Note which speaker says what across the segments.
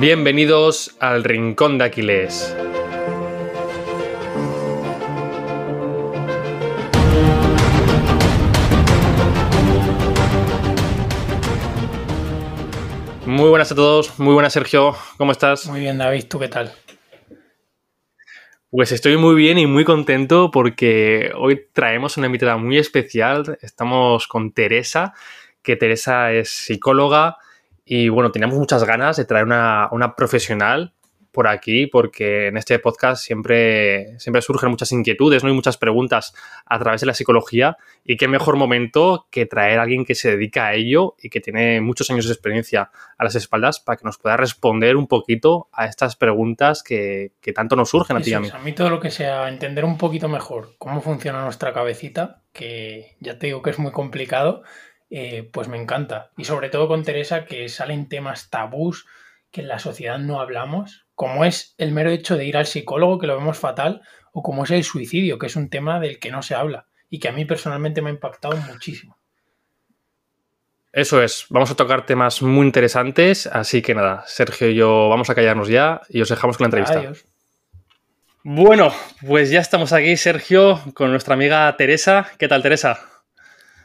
Speaker 1: Bienvenidos al Rincón de Aquiles. Muy buenas a todos, muy buenas Sergio, ¿cómo estás?
Speaker 2: Muy bien David, ¿tú qué tal?
Speaker 1: Pues estoy muy bien y muy contento porque hoy traemos una invitada muy especial. Estamos con Teresa, que Teresa es psicóloga y bueno, teníamos muchas ganas de traer una, una profesional por aquí porque en este podcast siempre, siempre surgen muchas inquietudes ¿no? y muchas preguntas a través de la psicología y qué mejor momento que traer a alguien que se dedica a ello y que tiene muchos años de experiencia a las espaldas para que nos pueda responder un poquito a estas preguntas que, que tanto nos surgen a ti y a mí.
Speaker 2: a mí todo lo que sea entender un poquito mejor cómo funciona nuestra cabecita, que ya te digo que es muy complicado, eh, pues me encanta. Y sobre todo con Teresa que salen temas tabús que en la sociedad no hablamos como es el mero hecho de ir al psicólogo, que lo vemos fatal, o como es el suicidio, que es un tema del que no se habla y que a mí personalmente me ha impactado muchísimo.
Speaker 1: Eso es, vamos a tocar temas muy interesantes, así que nada, Sergio y yo vamos a callarnos ya y os dejamos con la entrevista. Adiós. Bueno, pues ya estamos aquí, Sergio, con nuestra amiga Teresa. ¿Qué tal, Teresa?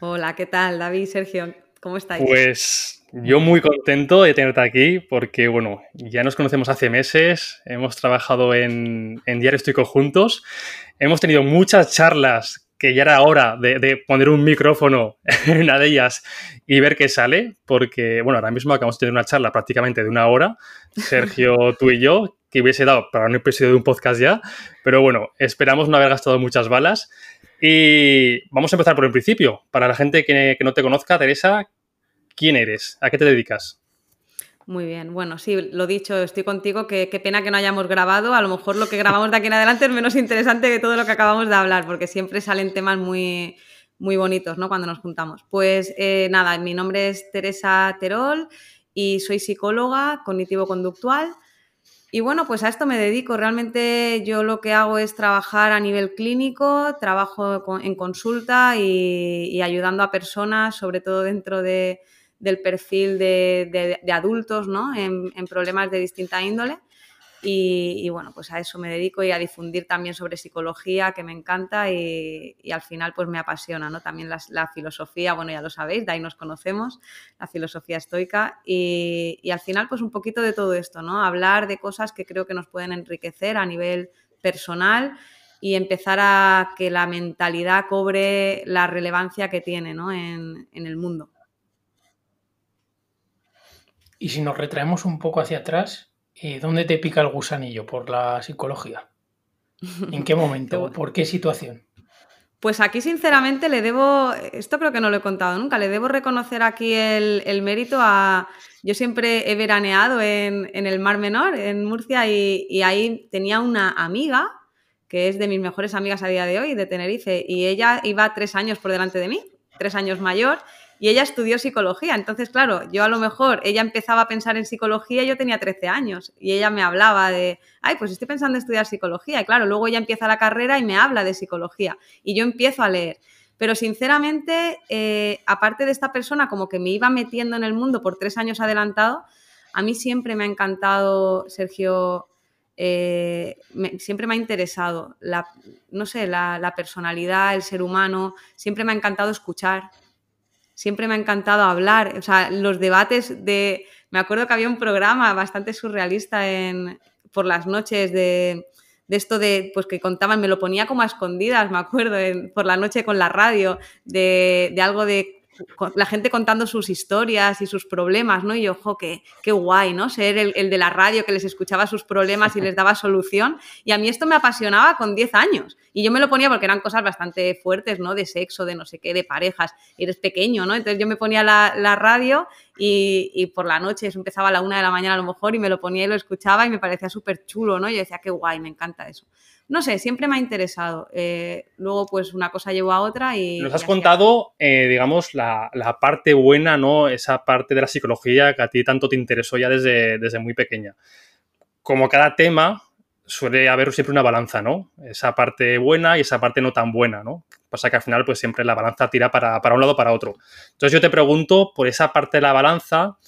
Speaker 3: Hola, ¿qué tal, David, Sergio? ¿Cómo estáis?
Speaker 1: Pues yo muy contento de tenerte aquí porque, bueno, ya nos conocemos hace meses, hemos trabajado en, en Diario Estoy juntos, hemos tenido muchas charlas que ya era hora de, poner un micrófono en una de ellas y ver qué sale, porque, bueno, ahora mismo acabamos de tener una charla prácticamente de una hora, Sergio, tú y yo, que hubiese dado para un episodio de un podcast ya, pero bueno, esperamos no haber gastado muchas balas. Y vamos a empezar por el principio. Para la gente que, no te conozca, Teresa, ¿Quién eres? ¿A qué te dedicas?
Speaker 3: Muy bien, bueno, sí, lo dicho, estoy contigo, qué pena que no hayamos grabado, a lo mejor lo que grabamos de aquí en adelante es menos interesante que todo lo que acabamos de hablar, porque siempre salen temas muy, muy bonitos, ¿no? Cuando nos juntamos. Pues eh, nada, mi nombre es Teresa Terol y soy psicóloga cognitivo-conductual. Y bueno, pues a esto me dedico. Realmente yo lo que hago es trabajar a nivel clínico, trabajo en consulta y ayudando a personas, sobre todo dentro de, del perfil de, adultos ¿no? en, problemas de distinta índole. Y, bueno, pues a eso me dedico y a difundir también sobre psicología, que me encanta y, al final pues me apasiona, ¿no? También la, filosofía, bueno, ya lo sabéis, de ahí nos conocemos, la filosofía estoica y, al final pues un poquito de todo esto, ¿no? Hablar de cosas que creo que nos pueden enriquecer a nivel personal y empezar a que la mentalidad cobre la relevancia que tiene, ¿no? en el mundo.
Speaker 2: Y si nos retraemos un poco hacia atrás, eh, ¿dónde te pica el gusanillo por la psicología? ¿En qué momento? ¿Por qué situación?
Speaker 3: Pues aquí, sinceramente, le debo, esto creo que no lo he contado nunca, le debo reconocer aquí el, mérito a... Yo siempre he veraneado en, el Mar Menor, en Murcia, y, y, ahí tenía una amiga, que es de mis mejores amigas a día de hoy, de Tenerife, y ella iba tres años por delante de mí, tres años mayor, y ella estudió psicología. Entonces, claro, yo a lo mejor, ella empezaba a pensar en psicología, yo tenía 13 años y ella me hablaba de, ay, pues estoy pensando en estudiar psicología. Y claro, luego ella empieza la carrera y me habla de psicología y yo empiezo a leer. Pero sinceramente, eh, aparte de esta persona como que me iba metiendo en el mundo por tres años adelantado, a mí siempre me ha encantado, Sergio, eh, siempre me ha interesado la, no sé, la personalidad, el ser humano, siempre me ha encantado escuchar, siempre me ha encantado hablar. O sea, los debates de. Me acuerdo que había un programa bastante surrealista en, por las noches de, de esto de, pues que contaban, me lo ponía como a escondidas, me acuerdo, por la noche con la radio, de, de algo de la gente contando sus historias y sus problemas, ¿no? Y ojo, qué, qué guay, ¿no? Ser el, el, de la radio que les escuchaba sus problemas y les daba solución. Y a mí esto me apasionaba con 10 años. Y yo me lo ponía porque eran cosas bastante fuertes, ¿no? De sexo, de no sé qué, de parejas. Eres pequeño, ¿no? Entonces yo me ponía la, la radio y, y, por la noche, eso empezaba a la una de la mañana a lo mejor, y me lo ponía y lo escuchaba y me parecía súper chulo, ¿no? Yo decía, qué guay, me encanta eso no sé, siempre me ha interesado. Eh, luego, pues una cosa llevó a otra y...
Speaker 1: Nos has contado, eh, digamos, la, parte buena, ¿no? Esa parte de la psicología que a ti tanto te interesó ya desde, desde muy pequeña. Como cada tema, suele haber siempre una balanza, ¿no? Esa parte buena y esa parte no tan buena, ¿no? Pasa que al final, pues siempre la balanza tira para, para un lado o para otro. Entonces yo te pregunto por esa parte de la balanza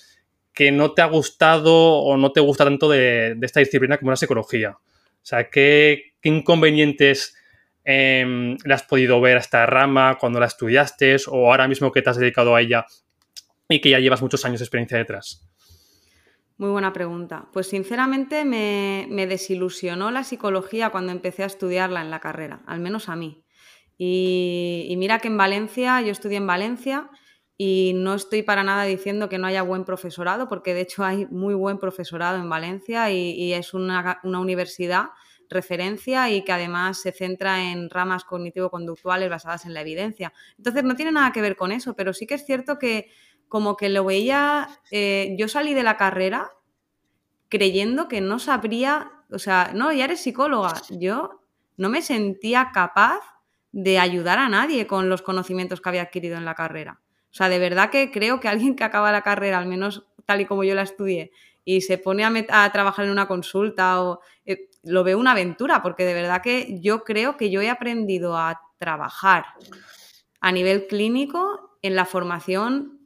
Speaker 1: que no te ha gustado o no te gusta tanto de, esta disciplina como la psicología? O sea, ¿qué, inconvenientes em, le has podido ver a esta rama cuando la estudiaste o ahora mismo que te has dedicado a ella y que ya llevas muchos años de experiencia detrás?
Speaker 3: Muy buena pregunta. Pues sinceramente me, desilusionó la psicología cuando empecé a estudiarla en la carrera, al menos a mí. Y, mira que en Valencia, yo estudié en Valencia y no estoy para nada diciendo que no haya buen profesorado, porque de hecho hay muy buen profesorado en Valencia y, es una, universidad referencia y que además se centra en ramas cognitivo-conductuales basadas en la evidencia. Entonces no tiene nada que ver con eso, pero sí que es cierto que como que lo veía, eh, yo salí de la carrera creyendo que no sabría, o sea, no, ya eres psicóloga, yo no me sentía capaz de ayudar a nadie con los conocimientos que había adquirido en la carrera. O sea, de verdad que creo que alguien que acaba la carrera, al menos tal y como yo la estudié, y se pone a, trabajar en una consulta o eh, lo veo una aventura, porque de verdad que yo creo que yo he aprendido a trabajar a nivel clínico en la formación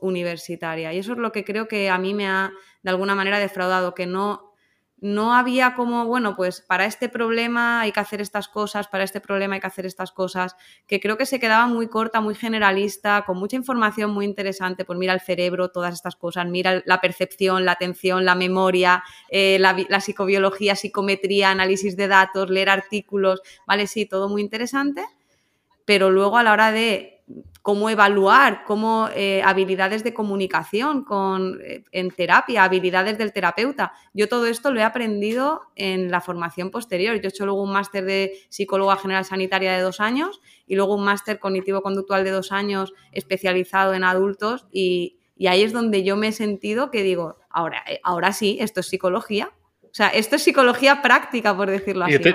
Speaker 3: universitaria Y eso es lo que creo que a mí me ha de alguna manera defraudado, que no, no había como, bueno, pues para este problema hay que hacer estas cosas, para este problema hay que hacer estas cosas, que creo que se quedaba muy corta, muy generalista, con mucha información muy interesante, pues mira el cerebro, todas estas cosas, mira la percepción, la atención, la memoria, eh, la, la psicobiología, psicometría, análisis de datos, leer artículos, vale, sí, todo muy interesante, pero luego a la hora de cómo evaluar, cómo eh, habilidades de comunicación con, eh, en terapia, habilidades del terapeuta. Yo todo esto lo he aprendido en la formación posterior. Yo he hecho luego un máster de psicóloga general sanitaria de dos años y luego un máster cognitivo-conductual de dos años especializado en adultos y, ahí es donde yo me he sentido que digo, ahora, eh, ahora sí, esto es psicología. O sea, esto es psicología práctica, por decirlo así.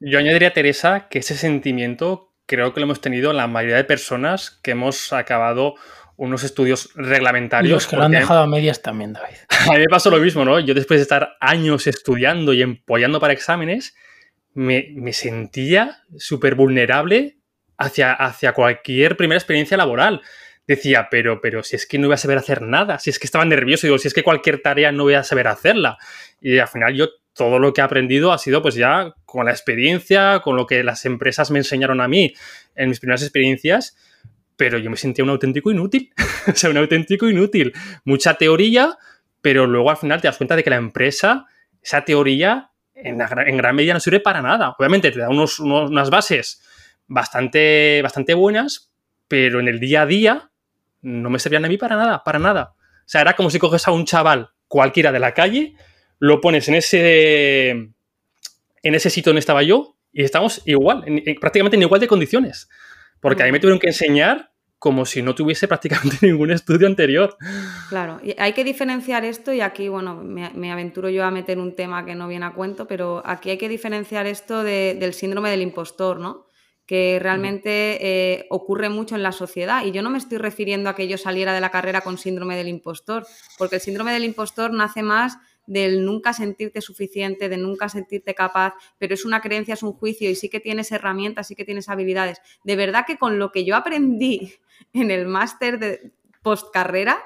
Speaker 1: Yo añadiría, Teresa, que ese sentimiento creo que lo hemos tenido la mayoría de personas que hemos acabado unos estudios reglamentarios.
Speaker 2: los que lo han dejado a medias también, David.
Speaker 1: A mí me pasó lo mismo, ¿no? Yo después de estar años estudiando y empollando para exámenes, me, sentía súper vulnerable hacia, hacia cualquier primera experiencia laboral. Decía, pero, pero si es que no voy a saber hacer nada, si es que estaba nervioso, digo, si es que cualquier tarea no voy a saber hacerla. Y al final yo todo lo que he aprendido ha sido pues ya con la experiencia, con lo que las empresas me enseñaron a mí en mis primeras experiencias, pero yo me sentía un auténtico inútil, o sea, un auténtico inútil. Mucha teoría, pero luego al final te das cuenta de que la empresa, esa teoría en, gran medida no sirve para nada. Obviamente te da unos, unas bases bastante, bastante buenas, pero en el día a día no me servían a mí para nada, para nada. O sea, era como si coges a un chaval cualquiera de la calle, lo pones en ese, en ese sitio donde estaba yo y estamos igual, prácticamente en igual de condiciones. Porque a mí me tuvieron que enseñar como si no tuviese prácticamente ningún estudio anterior.
Speaker 3: Claro, y hay que diferenciar esto y aquí, bueno, me, aventuro yo a meter un tema que no viene a cuento, pero aquí hay que diferenciar esto del síndrome del impostor, ¿no? que realmente eh, ocurre mucho en la sociedad. Y yo no me estoy refiriendo a que yo saliera de la carrera con síndrome del impostor, porque el síndrome del impostor nace más del nunca sentirte suficiente, de nunca sentirte capaz, pero es una creencia, es un juicio y sí que tienes herramientas, sí que tienes habilidades. De verdad que con lo que yo aprendí en el máster de postcarrera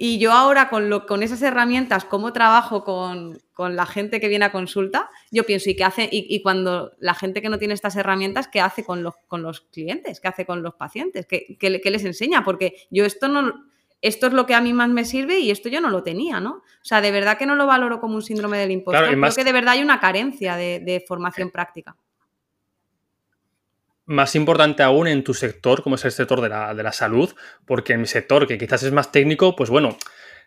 Speaker 3: y yo ahora con, lo, con esas herramientas, cómo trabajo con, la gente que viene a consulta, yo pienso, ¿y qué hace? Y, cuando la gente que no tiene estas herramientas, ¿qué hace con los, con los clientes? ¿Qué hace con los pacientes? ¿Qué, qué les enseña? Porque yo esto no, esto es lo que a mí más me sirve y esto yo no lo tenía, ¿no? O sea, de verdad que no lo valoro como un síndrome del impostor. Creo que de verdad hay una carencia de, formación práctica.
Speaker 1: Más importante aún en tu sector, como es el sector de la, salud, porque en mi sector, que quizás es más técnico, pues bueno,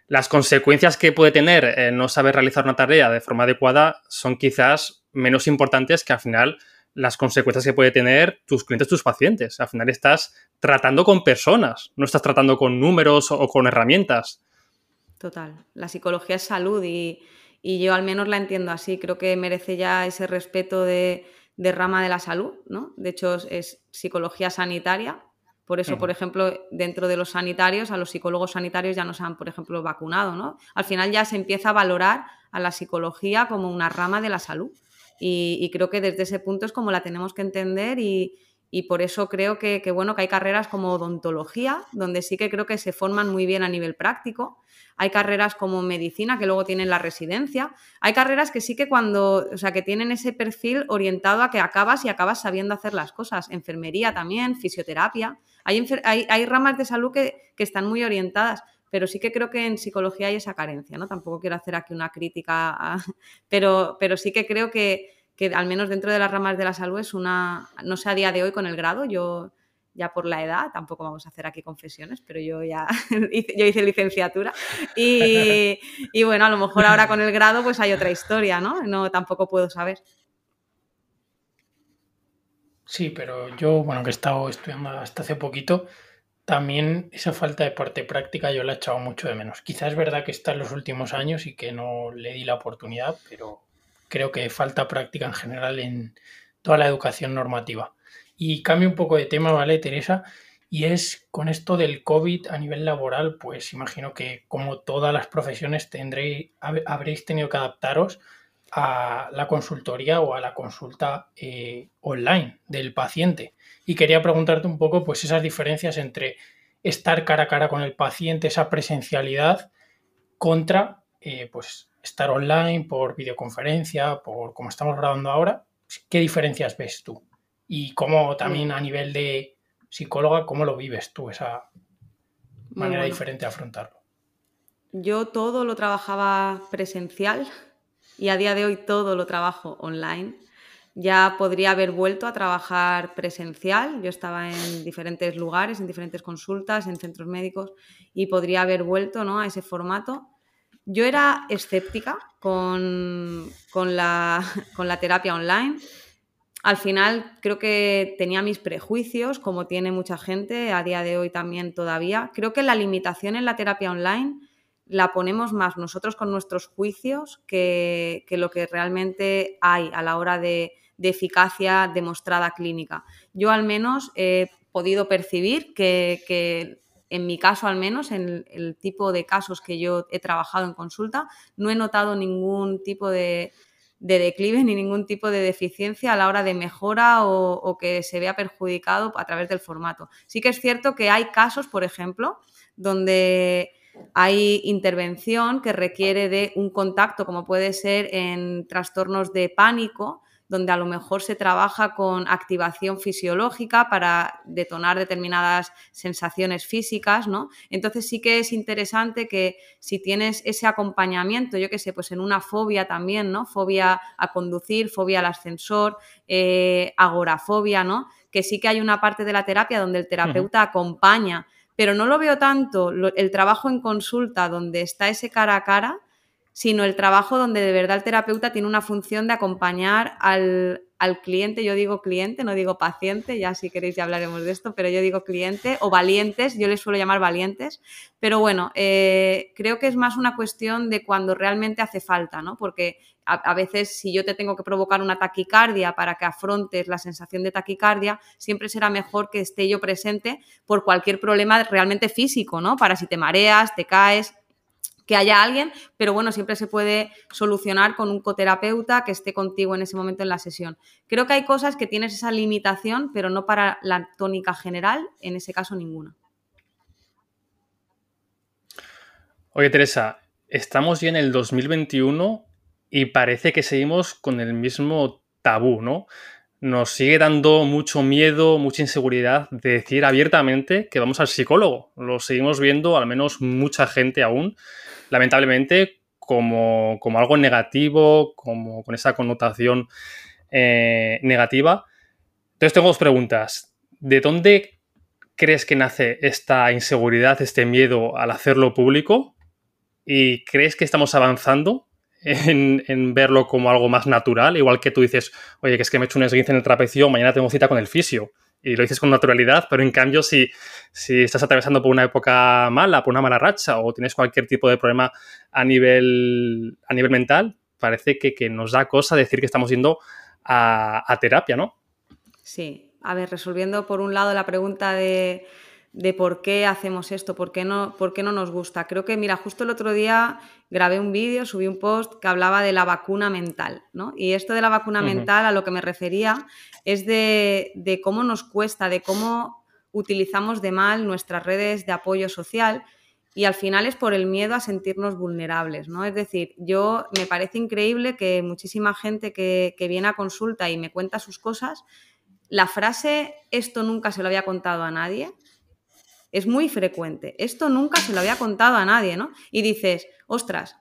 Speaker 1: las consecuencias que puede tener no saber realizar una tarea de forma adecuada son quizás menos importantes que al final las consecuencias que puede tener tus clientes, tus pacientes. Al final estás tratando con personas, no estás tratando con números o con herramientas.
Speaker 3: Total. La psicología es salud y, yo al menos la entiendo así. Creo que merece ya ese respeto de, rama de la salud, ¿no? De hecho, es psicología sanitaria. Por eso, por ejemplo, dentro de los sanitarios, a los psicólogos sanitarios ya no se han, por ejemplo, vacunado, ¿no? Al final ya se empieza a valorar a la psicología como una rama de la salud. Y, creo que desde ese punto es como la tenemos que entender y, y por eso creo que, bueno, que hay carreras como odontología, donde sí que creo que se forman muy bien a nivel práctico. Hay carreras como medicina que luego tienen la residencia. Hay carreras que sí que cuando, o sea, que tienen ese perfil orientado a que acabas y acabas sabiendo hacer las cosas. Enfermería también, fisioterapia. Hay, hay, ramas de salud que, están muy orientadas, pero sí que creo que en psicología hay esa carencia, ¿no? Tampoco quiero hacer aquí una crítica, pero, pero sí que creo que, que al menos dentro de las ramas de la salud es una, no sé a día de hoy con el grado, yo ya por la edad, tampoco vamos a hacer aquí confesiones, pero yo ya hice, yo hice licenciatura y, y, bueno, a lo mejor ahora con el grado pues hay otra historia, ¿no? No, tampoco puedo saber.
Speaker 2: Sí, pero yo, bueno, que he estado estudiando hasta hace poquito, también esa falta de parte práctica yo la he echado mucho de menos. Quizás es verdad que está en los últimos años y que no le di la oportunidad, pero creo que falta práctica en general en toda la educación normativa. Y cambio un poco de tema, ¿vale, Teresa? Y es con esto del COVID a nivel laboral, pues imagino que como todas las profesiones tendréis, habréis tenido que adaptaros a la consultoría o a la consulta eh, online del paciente. Y quería preguntarte un poco, pues esas diferencias entre estar cara a cara con el paciente, esa presencialidad, contra, eh, pues estar online, por videoconferencia, por como estamos grabando ahora, ¿qué diferencias ves tú? Y cómo también a nivel de psicóloga, ¿cómo lo vives tú, esa manera diferente de afrontarlo?
Speaker 3: Yo todo lo trabajaba presencial y a día de hoy todo lo trabajo online. Ya podría haber vuelto a trabajar presencial. Yo estaba en diferentes lugares, en diferentes consultas, en centros médicos y podría haber vuelto ¿no? a ese formato yo era escéptica con, la, terapia online. Al final creo que tenía mis prejuicios, como tiene mucha gente a día de hoy también todavía. Creo que la limitación en la terapia online la ponemos más nosotros con nuestros juicios que, lo que realmente hay a la hora de, eficacia demostrada clínica. Yo al menos he podido percibir que en mi caso al menos, en el, tipo de casos que yo he trabajado en consulta, no he notado ningún tipo de, declive ni ningún tipo de deficiencia a la hora de mejora o, que se vea perjudicado a través del formato. Sí que es cierto que hay casos, por ejemplo, donde hay intervención que requiere de un contacto, como puede ser en trastornos de pánico, donde a lo mejor se trabaja con activación fisiológica para detonar determinadas sensaciones físicas, ¿no? Entonces sí que es interesante que si tienes ese acompañamiento, yo qué sé, pues en una fobia también, ¿no? Fobia a conducir, fobia al ascensor, eh, agorafobia, ¿no? Que sí que hay una parte de la terapia donde el terapeuta acompaña, pero no lo veo tanto el trabajo en consulta donde está ese cara a cara, sino el trabajo donde de verdad el terapeuta tiene una función de acompañar al, cliente, yo digo cliente, no digo paciente, ya si queréis ya hablaremos de esto, pero yo digo cliente o valientes, yo les suelo llamar valientes, pero bueno, eh, creo que es más una cuestión de cuando realmente hace falta, ¿no? Porque a, a, veces si yo te tengo que provocar una taquicardia para que afrontes la sensación de taquicardia, siempre será mejor que esté yo presente por cualquier problema realmente físico, ¿no? Para si te mareas, te caes, que haya alguien, pero bueno, siempre se puede solucionar con un coterapeuta que esté contigo en ese momento en la sesión. Creo que hay cosas que tienes esa limitación, pero no para la tónica general, en ese caso ninguna.
Speaker 1: Oye, Teresa, estamos ya en el 2021 y parece que seguimos con el mismo tabú, ¿no? Nos sigue dando mucho miedo, mucha inseguridad de decir abiertamente que vamos al psicólogo. Lo seguimos viendo, al menos mucha gente aún, lamentablemente como, algo negativo, como con esa connotación eh, negativa. Entonces tengo dos preguntas. ¿De dónde crees que nace esta inseguridad, este miedo al hacerlo público? ¿Y crees que estamos avanzando en, en, verlo como algo más natural? Igual que tú dices, oye, que es que me he hecho un esguince en el trapecio, mañana tengo cita con el fisio y lo dices con naturalidad, pero en cambio si, si estás atravesando por una época mala, por una mala racha o tienes cualquier tipo de problema a nivel, a nivel mental, parece que, nos da cosa decir que estamos yendo a, terapia, ¿no?
Speaker 3: Sí, a ver, resolviendo por un lado la pregunta de, de por qué hacemos esto, por qué, no, por qué no nos gusta. Creo que, mira, justo el otro día grabé un vídeo, subí un post que hablaba de la vacuna mental, ¿no? Y esto de la vacuna mental a lo que me refería es de, de cómo nos cuesta, de cómo utilizamos de mal nuestras redes de apoyo social y al final es por el miedo a sentirnos vulnerables, ¿no? Es decir, yo me parece increíble que muchísima gente que, que, viene a consulta y me cuenta sus cosas, la frase esto nunca se lo había contado a nadie es muy frecuente. Esto nunca se lo había contado a nadie, ¿no? Y dices, ostras,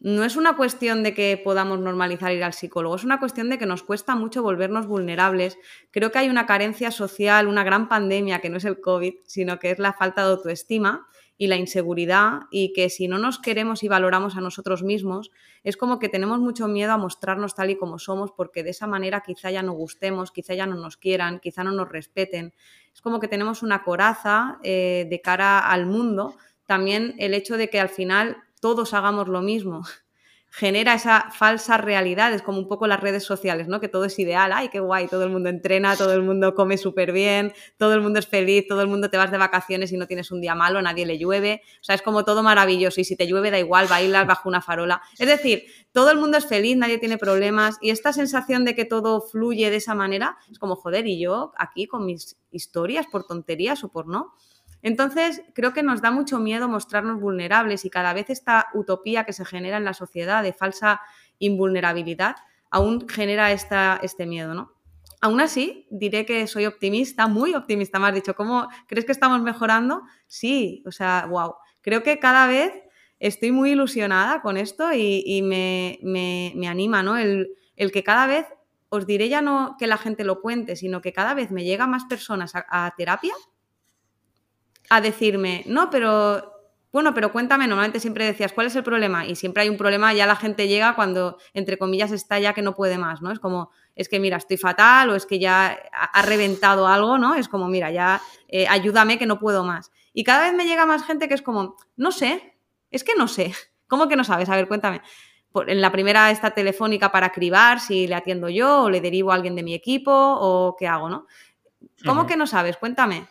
Speaker 3: no es una cuestión de que podamos normalizar ir al psicólogo, es una cuestión de que nos cuesta mucho volvernos vulnerables. Creo que hay una carencia social, una gran pandemia que no es el COVID, sino que es la falta de autoestima y la inseguridad y que si no nos queremos y valoramos a nosotros mismos, es como que tenemos mucho miedo a mostrarnos tal y como somos porque de esa manera quizá ya no gustemos, quizá ya no nos quieran, quizá no nos respeten. Es como que tenemos una coraza eh, de cara al mundo. También el hecho de que al final todos hagamos lo mismo genera esa falsa realidad, es como un poco las redes sociales, ¿no? Que todo es ideal, ay, qué guay, todo el mundo entrena, todo el mundo come súper bien, todo el mundo es feliz, todo el mundo te vas de vacaciones y no tienes un día malo, nadie le llueve, o sea, es como todo maravilloso y si te llueve da igual, bailas bajo una farola. Es decir, todo el mundo es feliz, nadie tiene problemas y esta sensación de que todo fluye de esa manera es como, joder, y yo aquí con mis historias por tonterías o por no. Entonces, creo que nos da mucho miedo mostrarnos vulnerables y cada vez esta utopía que se genera en la sociedad de falsa invulnerabilidad aún genera esta, este miedo, ¿no? Aún así, diré que soy optimista, muy optimista, me has dicho. ¿Cómo crees que estamos mejorando? Sí, o sea, wow. Creo que cada vez estoy muy ilusionada con esto y, me, anima, ¿no? El, que cada vez, os diré ya no que la gente lo cuente, sino que cada vez me llega más personas a terapia a decirme, no, pero bueno, pero cuéntame, normalmente siempre decías, ¿cuál es el problema? Y siempre hay un problema, ya la gente llega cuando, entre comillas, está ya que no puede más, ¿no? Es como, es que mira, estoy fatal o es que ya ha reventado algo, ¿no? Es como, mira, ya eh, ayúdame que no puedo más. Y cada vez me llega más gente que es como, no sé, es que no sé. ¿Cómo que no sabes? A ver, cuéntame. En la primera está telefónica para cribar si le atiendo yo o le derivo a alguien de mi equipo o qué hago, ¿no? ¿Cómo que no sabes? Cuéntame.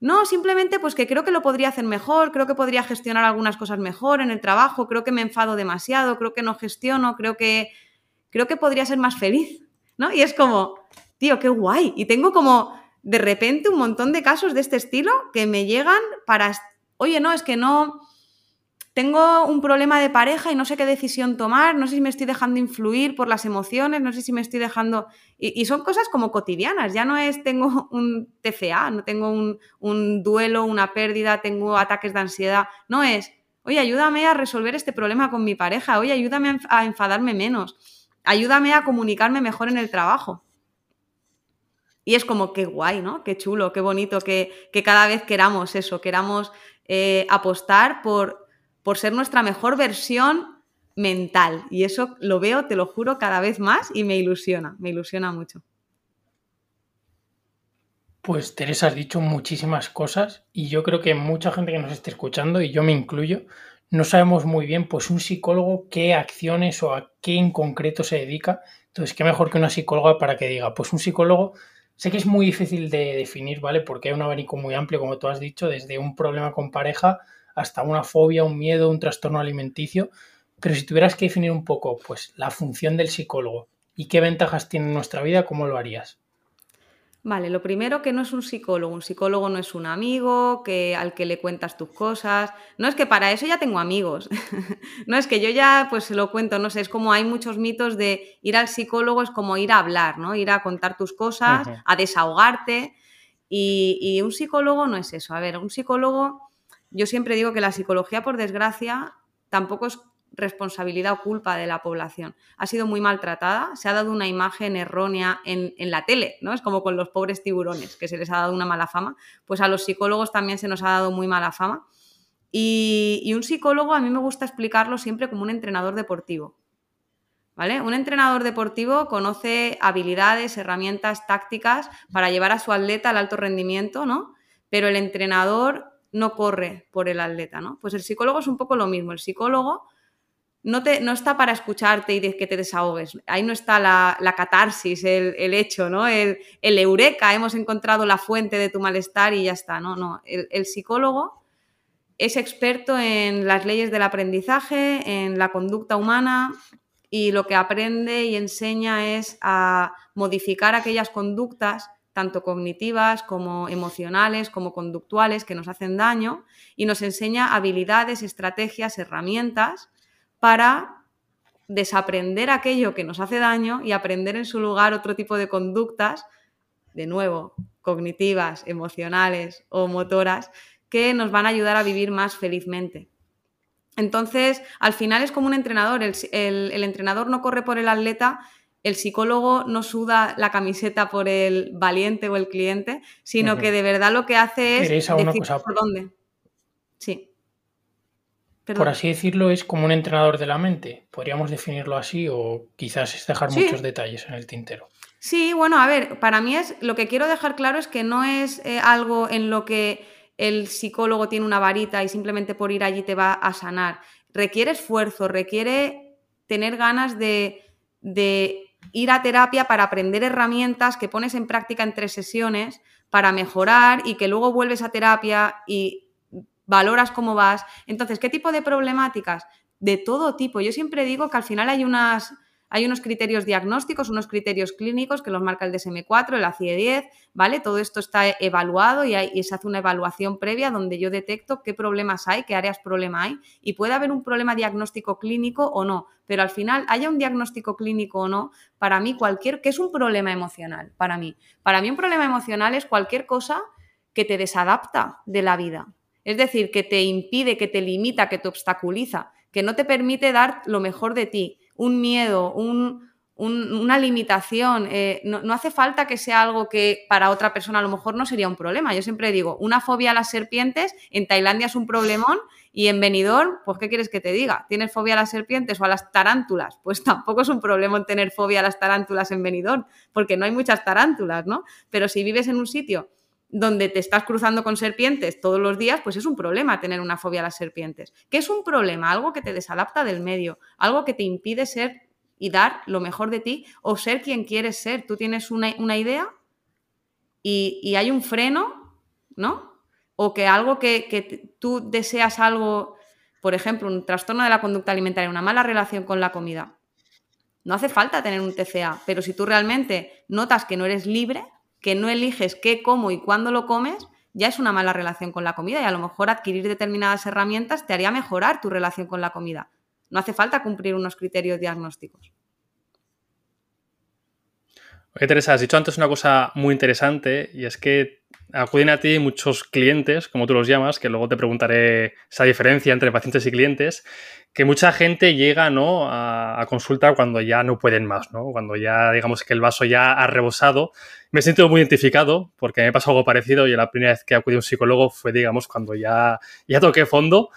Speaker 3: No, simplemente pues que creo que lo podría hacer mejor, creo que podría gestionar algunas cosas mejor en el trabajo, creo que me enfado demasiado, creo que no gestiono, creo que creo que podría ser más feliz, ¿no? Y es como, tío, qué guay. Y tengo como de repente un montón de casos de este estilo que me llegan para, oye, no, es que no, tengo un problema de pareja y no sé qué decisión tomar, no sé si me estoy dejando influir por las emociones, no sé si me estoy dejando... Y, son cosas como cotidianas, ya no es tengo un TCA, no tengo un, duelo, una pérdida, tengo ataques de ansiedad, no es, oye, ayúdame a resolver este problema con mi pareja, oye, ayúdame a enfadarme menos, ayúdame a comunicarme mejor en el trabajo. Y es como, qué guay, ¿no? Qué chulo, qué bonito, que, cada vez queramos eso, queramos eh, apostar por por ser nuestra mejor versión mental. Y eso lo veo, te lo juro, cada vez más y me ilusiona, me ilusiona mucho.
Speaker 2: Pues Teresa, has dicho muchísimas cosas y yo creo que mucha gente que nos esté escuchando, y yo me incluyo, no sabemos muy bien, pues un psicólogo qué acciones o a qué en concreto se dedica. Entonces, qué mejor que una psicóloga para que diga, pues un psicólogo, sé que es muy difícil de definir, ¿vale? Porque hay un abanico muy amplio, como tú has dicho, desde un problema con pareja hasta una fobia, un miedo, un trastorno alimenticio. Pero si tuvieras que definir un poco pues, la función del psicólogo y qué ventajas tiene en nuestra vida, ¿cómo lo harías?
Speaker 3: Vale, lo primero que no es un psicólogo. Un psicólogo no es un amigo que, al que le cuentas tus cosas. No es que para eso ya tengo amigos. no es que yo ya pues se lo cuento, no sé, es como hay muchos mitos de ir al psicólogo es como ir a hablar, ¿no? Ir a contar tus cosas, a desahogarte. Y, y, un psicólogo no es eso. A ver, un psicólogo yo siempre digo que la psicología, por desgracia, tampoco es responsabilidad o culpa de la población. Ha sido muy maltratada, se ha dado una imagen errónea en, la tele, ¿no? Es como con los pobres tiburones, que se les ha dado una mala fama. Pues a los psicólogos también se nos ha dado muy mala fama. Y, y un psicólogo a mí me gusta explicarlo siempre como un entrenador deportivo. ¿Vale? Un entrenador deportivo conoce habilidades, herramientas, tácticas para llevar a su atleta al alto rendimiento, ¿no? Pero el entrenador no corre por el atleta, ¿no? Pues el psicólogo es un poco lo mismo. El psicólogo no, te, no está para escucharte y que te desahogues. Ahí no está la, catarsis, el, hecho, ¿no? El, eureka, hemos encontrado la fuente de tu malestar y ya está. No, no. El, psicólogo es experto en las leyes del aprendizaje, en la conducta humana y lo que aprende y enseña es a modificar aquellas conductas tanto cognitivas como emocionales, como conductuales, que nos hacen daño, y nos enseña habilidades, estrategias, herramientas para desaprender aquello que nos hace daño y aprender en su lugar otro tipo de conductas, de nuevo, cognitivas, emocionales o motoras, que nos van a ayudar a vivir más felizmente. Entonces, al final es como un entrenador. El, entrenador no corre por el atleta, el psicólogo no suda la camiseta por el valiente o el cliente, sino que de verdad lo que hace es decir por dónde. Sí.
Speaker 2: Por así decirlo, es como un entrenador de la mente. Podríamos definirlo así o quizás es dejar muchos detalles en el tintero.
Speaker 3: Sí, bueno, a ver, para mí es lo que quiero dejar claro es que no es eh, algo en lo que el psicólogo tiene una varita y simplemente por ir allí te va a sanar. Requiere esfuerzo, requiere tener ganas de, de ir a terapia para aprender herramientas que pones en práctica en tres sesiones para mejorar y que luego vuelves a terapia y valoras cómo vas. Entonces, ¿qué tipo de problemáticas? De todo tipo. Yo siempre digo que al final hay unas hay unos criterios diagnósticos, unos criterios clínicos que los marca el DSM4, el ACIE10, ¿vale? Todo esto está evaluado y, se hace una evaluación previa donde yo detecto qué problemas hay, qué áreas problema hay y puede haber un problema diagnóstico clínico o no, pero al final haya un diagnóstico clínico o no, para mí cualquier, ¿qué es un problema emocional? Para mí, para mí un problema emocional es cualquier cosa que te desadapta de la vida, es decir, que te impide, que te limita, que te obstaculiza, que no te permite dar lo mejor de ti, un miedo, una limitación. Eh, no, hace falta que sea algo que para otra persona a lo mejor no sería un problema. Yo siempre digo, una fobia a las serpientes en Tailandia es un problemón y en Benidorm, pues ¿qué quieres que te diga? ¿Tienes fobia a las serpientes o a las tarántulas? Pues tampoco es un problema tener fobia a las tarántulas en Benidorm, porque no hay muchas tarántulas, ¿no? Pero si vives en un sitio donde te estás cruzando con serpientes todos los días, pues es un problema tener una fobia a las serpientes. ¿Qué es un problema? Algo que te desadapta del medio, algo que te impide ser y dar lo mejor de ti o ser quien quieres ser. Tú tienes una, idea y, hay un freno, ¿no? O que algo que, que tú deseas algo, por ejemplo, un trastorno de la conducta alimentaria, una mala relación con la comida. No hace falta tener un TCA, pero si tú realmente notas que no eres libre, que no eliges qué, cómo y cuándo lo comes, ya es una mala relación con la comida y a lo mejor adquirir determinadas herramientas te haría mejorar tu relación con la comida. No hace falta cumplir unos criterios diagnósticos.
Speaker 1: Oye, Teresa, has dicho antes una cosa muy interesante y es que acuden a ti muchos clientes, como tú los llamas, que luego te preguntaré esa diferencia entre pacientes y clientes, que mucha gente llega ¿no? a, consulta cuando ya no pueden más, ¿no? cuando ya digamos que el vaso ya ha rebosado. Me siento muy identificado porque me pasado algo parecido y la primera vez que acudí a un psicólogo fue, digamos, cuando ya, ya toqué fondo.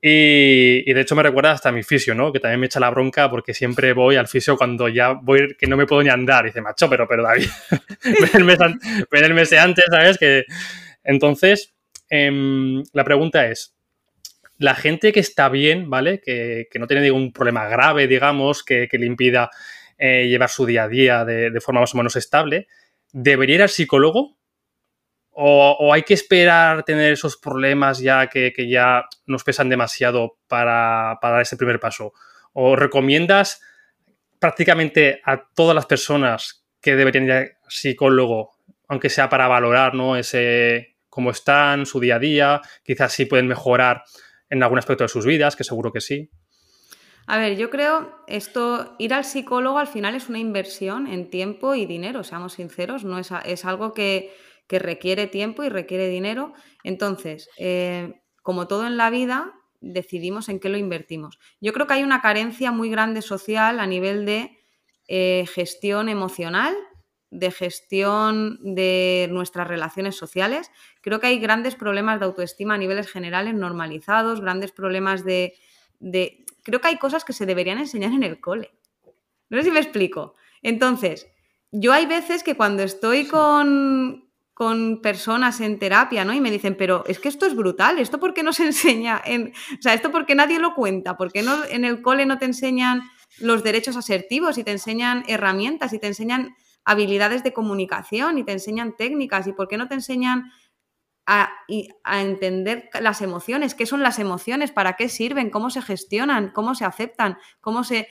Speaker 1: Y, de hecho me recuerda hasta a mi fisio, ¿no? Que también me echa la bronca porque siempre voy al fisio cuando ya voy, que no me puedo ni andar. Y dice, macho, pero, pero David, ven el mes, antes, ¿sabes? Que... Entonces, em, la pregunta es, la gente que está bien, ¿vale? Que, no tiene ningún problema grave, digamos, que, le impida eh, llevar su día a día de, forma más o menos estable, ¿debería ir al psicólogo? ¿O, hay que esperar tener esos problemas ya que, ya nos pesan demasiado para, dar ese primer paso? ¿O recomiendas prácticamente a todas las personas que deberían ir al psicólogo, aunque sea para valorar ¿no? ese cómo están, su día a día, quizás sí pueden mejorar en algún aspecto de sus vidas, que seguro que sí.
Speaker 3: A ver, yo creo esto, ir al psicólogo al final es una inversión en tiempo y dinero, seamos sinceros, no es, es algo que, requiere tiempo y requiere dinero. Entonces, eh, como todo en la vida, decidimos en qué lo invertimos. Yo creo que hay una carencia muy grande social a nivel de eh, gestión emocional de gestión de nuestras relaciones sociales. Creo que hay grandes problemas de autoestima a niveles generales normalizados, grandes problemas de, Creo que hay cosas que se deberían enseñar en el cole. No sé si me explico. Entonces, yo hay veces que cuando estoy con, con personas en terapia, ¿no? Y me dicen, pero es que esto es brutal, ¿esto por qué no se enseña? En... O sea, ¿esto porque nadie lo cuenta? ¿Por qué no, en el cole no te enseñan los derechos asertivos y te enseñan herramientas y te enseñan habilidades de comunicación y te enseñan técnicas? ¿Y por qué no te enseñan a, a, entender las emociones, qué son las emociones, para qué sirven, cómo se gestionan, cómo se aceptan, cómo se...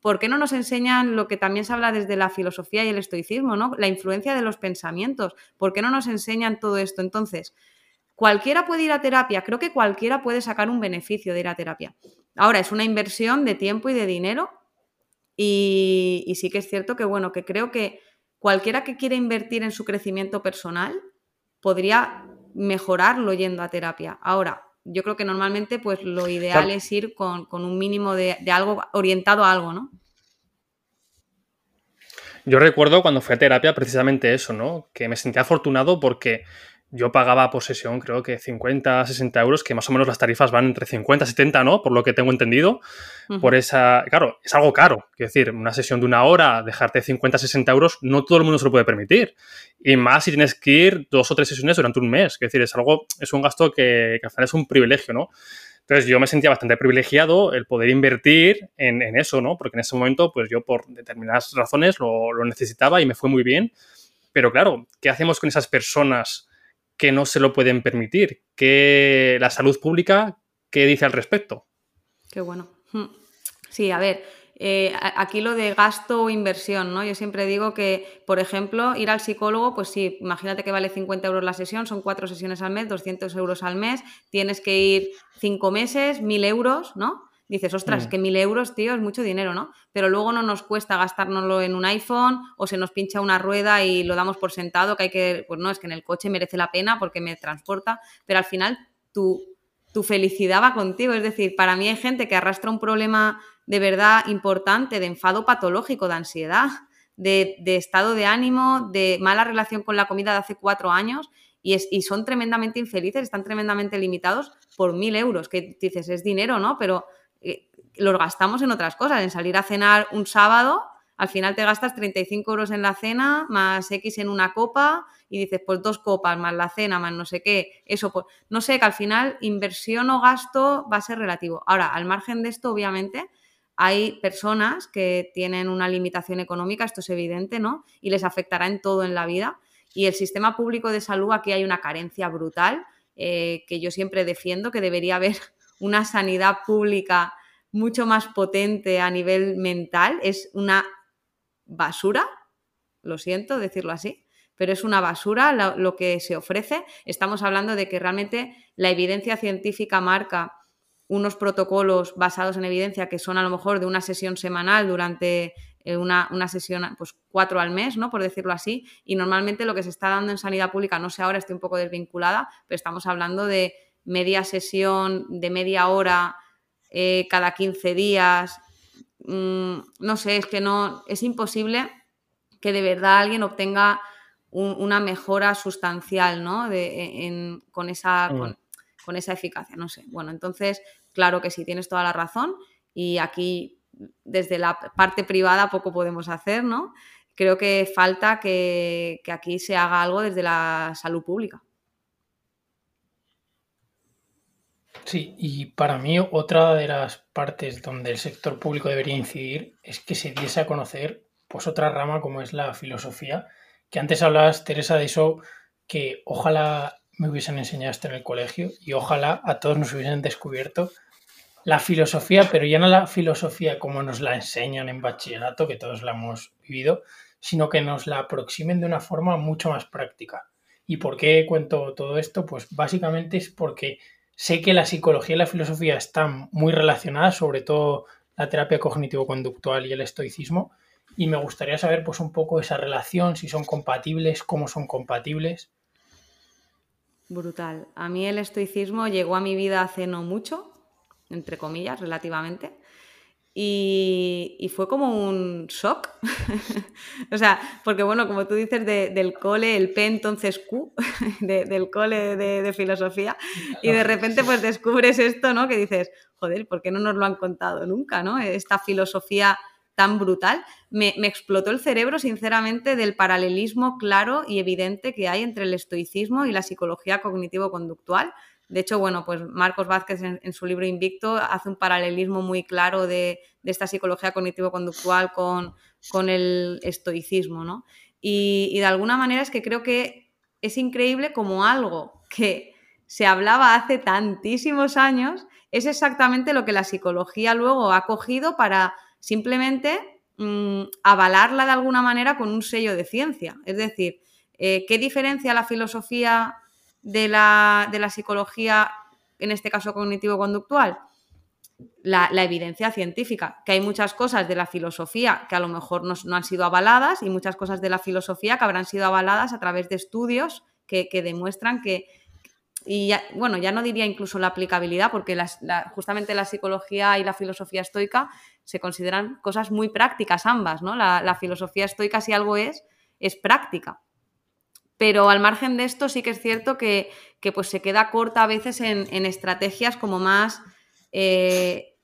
Speaker 3: ¿por qué no nos enseñan lo que también se habla desde la filosofía y el estoicismo, ¿no? La influencia de los pensamientos. ¿Por qué no nos enseñan todo esto? Entonces, cualquiera puede ir a terapia, creo que cualquiera puede sacar un beneficio de ir a terapia. Ahora, es una inversión de tiempo y de dinero y, y sí que es cierto que, bueno, que creo que cualquiera que quiera invertir en su crecimiento personal podría mejorarlo yendo a terapia. Ahora, yo creo que normalmente pues lo ideal es ir con, un mínimo de, algo orientado a algo, ¿no?
Speaker 1: Yo recuerdo cuando fui a terapia precisamente eso, ¿no? Que me sentía afortunado porque yo pagaba por sesión creo que 50, 60 euros, que más o menos las tarifas van entre 50 y 70, ¿no? Por lo que tengo entendido. Por esa... Claro, es algo caro. Quiero decir, una sesión de una hora, dejarte 50, 60 euros, no todo el mundo se lo puede permitir. Y más si tienes que ir dos o tres sesiones durante un mes. Es decir, es algo, es un gasto que, que al final es un privilegio, ¿no? Entonces yo me sentía bastante privilegiado el poder invertir en, en eso, ¿no? Porque en ese momento, pues yo por determinadas razones lo, lo necesitaba y me fue muy bien. Pero claro, ¿qué hacemos con esas personas? Que no se lo pueden permitir. ¿Qué la salud pública, ¿qué dice al respecto?
Speaker 3: Qué bueno. Hmm. Sí, a ver, eh, aquí lo de gasto o inversión, ¿no? Yo siempre digo que, por ejemplo, ir al psicólogo, pues sí, imagínate que vale 50 euros la sesión, son cuatro sesiones al mes, 200 euros al mes, tienes que ir cinco meses, 1000 euros, ¿no? Dices, ostras, mm. que mil euros, tío, es mucho dinero, ¿no? Pero luego no nos cuesta gastárnoslo en un iPhone o se nos pincha una rueda y lo damos por sentado, que hay que, pues no, es que en el coche merece la pena porque me transporta, pero al final tu, tu felicidad va contigo. Es decir, para mí hay gente que arrastra un problema de verdad importante, de enfado patológico, de ansiedad, de, de estado de ánimo, de mala relación con la comida de hace cuatro años y, es, y, son tremendamente infelices, están tremendamente limitados por mil euros, que dices, es dinero, ¿no? Pero los gastamos en otras cosas, en salir a cenar un sábado, al final te gastas 35 euros en la cena, más X en una copa, y dices, pues dos copas, más la cena, más no sé qué, eso, pues, no sé, que al final inversión o gasto va a ser relativo. Ahora, al margen de esto, obviamente, hay personas que tienen una limitación económica, esto es evidente, ¿no? Y les afectará en todo en la vida. Y el sistema público de salud, aquí hay una carencia brutal, eh, que yo siempre defiendo, que debería haber una sanidad pública mucho más potente a nivel mental, es una basura, lo siento decirlo así, pero es una basura lo, que se ofrece. Estamos hablando de que realmente la evidencia científica marca unos protocolos basados en evidencia que son a lo mejor de una sesión semanal durante eh, una, una, sesión, pues cuatro al mes, ¿no? Por decirlo así. Y normalmente lo que se está dando en sanidad pública, no sé ahora, estoy un poco desvinculada, pero estamos hablando de media sesión de media hora eh, cada 15 días. Mm, no sé, es que no, es imposible que de verdad alguien obtenga una mejora sustancial, ¿no? De, con, esa, con, esa eficacia, no sé. Bueno, entonces, claro que sí, tienes toda la razón y aquí desde la parte privada poco podemos hacer, ¿no? Creo que falta que aquí se haga algo desde la salud pública.
Speaker 2: Sí, y para mí otra de las partes donde el sector público debería incidir es que se diese a conocer pues otra rama como es la filosofía, que antes hablabas, Teresa, de eso que ojalá me hubiesen enseñado esto en el colegio y ojalá a todos nos hubiesen descubierto la filosofía, pero ya no la filosofía como nos la enseñan en bachillerato, que todos la hemos vivido, sino que nos la aproximen de una forma mucho más práctica. ¿Y por qué cuento todo esto? Pues básicamente es porque Sé que la psicología y la filosofía están muy relacionadas, sobre todo la terapia cognitivo-conductual y el estoicismo, y me gustaría saber pues un poco esa relación, si son compatibles, cómo son compatibles.
Speaker 3: Brutal. A mí el estoicismo llegó a mi vida hace no mucho, entre comillas, relativamente. Y, fue como un shock. o sea, porque bueno, como tú dices, del cole, el P entonces Q, del cole de, filosofía, y de repente pues descubres esto, ¿no? Que dices, joder, ¿por qué no nos lo han contado nunca, ¿no? Esta filosofía tan brutal, me, explotó el cerebro, sinceramente, del paralelismo claro y evidente que hay entre el estoicismo y la psicología cognitivo-conductual. De hecho, bueno, pues Marcos Vázquez en, su libro Invicto hace un paralelismo muy claro de, esta psicología cognitivo-conductual con, el estoicismo, ¿no? Y, y de alguna manera es que creo que es increíble como algo que se hablaba hace tantísimos años es exactamente lo que la psicología luego ha cogido para simplemente mm, avalarla de alguna manera con un sello de ciencia. Es decir, eh, ¿qué diferencia la filosofía de la, de la, psicología, en este caso cognitivo-conductual? La, evidencia científica, que hay muchas cosas de la filosofía que a lo mejor no, no, han sido avaladas y muchas cosas de la filosofía que habrán sido avaladas a través de estudios que, que demuestran que, y bueno, ya no diría incluso la aplicabilidad, porque justamente la psicología y la filosofía estoica se consideran cosas muy prácticas ambas, ¿no? La, filosofía estoica, si algo es, es práctica. Pero al margen de esto, sí que es cierto que, pues se queda corta a veces en, estrategias como más eh,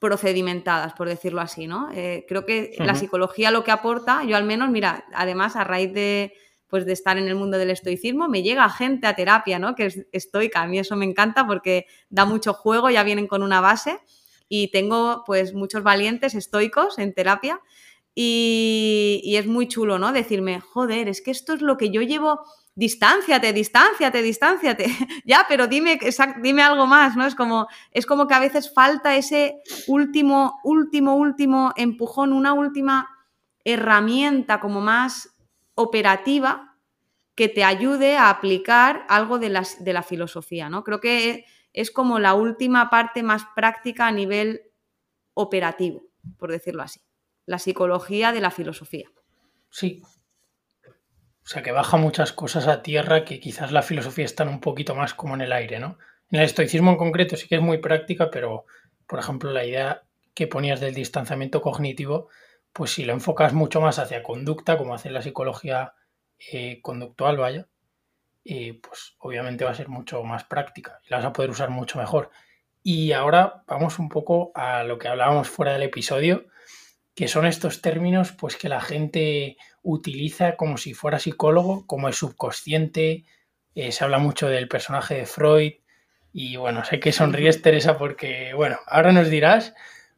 Speaker 3: procedimentadas, por decirlo así, ¿no? Eh, creo que la psicología lo que aporta, yo al menos, mira, además a raíz de, pues de estar en el mundo del estoicismo, me llega gente a terapia, ¿no? Que es estoica, a mí eso me encanta porque da mucho juego, ya vienen con una base y tengo pues muchos valientes estoicos en terapia y, es muy chulo, ¿no? Decirme, joder, es que esto es lo que yo llevo, distánciate, distánciate, distánciate, ya, pero dime, dime algo más, ¿no? Es como, es como que a veces falta ese último, último, último empujón, una última herramienta como más operativa que te ayude a aplicar algo de, las, de la filosofía, ¿no? Creo que es como la última parte más práctica a nivel operativo, por decirlo así. La psicología de la filosofía.
Speaker 2: Sí. O sea, que baja muchas cosas a tierra que quizás la filosofía está un poquito más como en el aire, ¿no? En el estoicismo en concreto sí que es muy práctica, pero, por ejemplo, la idea que ponías del distanciamiento cognitivo, pues si lo enfocas mucho más hacia conducta, como hace la psicología eh, conductual, vaya, eh, pues obviamente va a ser mucho más práctica y la vas a poder usar mucho mejor. Y ahora vamos un poco a lo que hablábamos fuera del episodio, que son estos términos pues que la gente utiliza como si fuera psicólogo, como el subconsciente, eh, se habla mucho del personaje de Freud y bueno, sé que sonríes Teresa porque bueno, ahora nos dirás,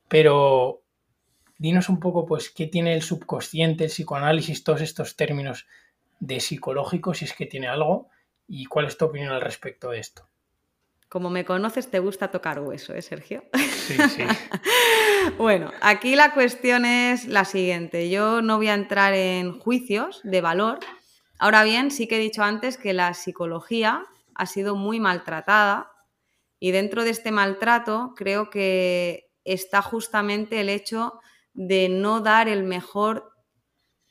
Speaker 2: pero dinos un poco, pues, qué tiene el subconsciente, el psicoanálisis, todos estos términos de psicológico, si es que tiene algo, y cuál es tu opinión al respecto de esto.
Speaker 3: Como me conoces, te gusta tocar hueso, ¿eh, Sergio?
Speaker 2: Sí, sí.
Speaker 3: bueno, aquí la cuestión es la siguiente. Yo no voy a entrar en juicios de valor. Ahora bien, sí que he dicho antes que la psicología ha sido muy maltratada y dentro de este maltrato creo que está justamente el hecho de no dar el mejor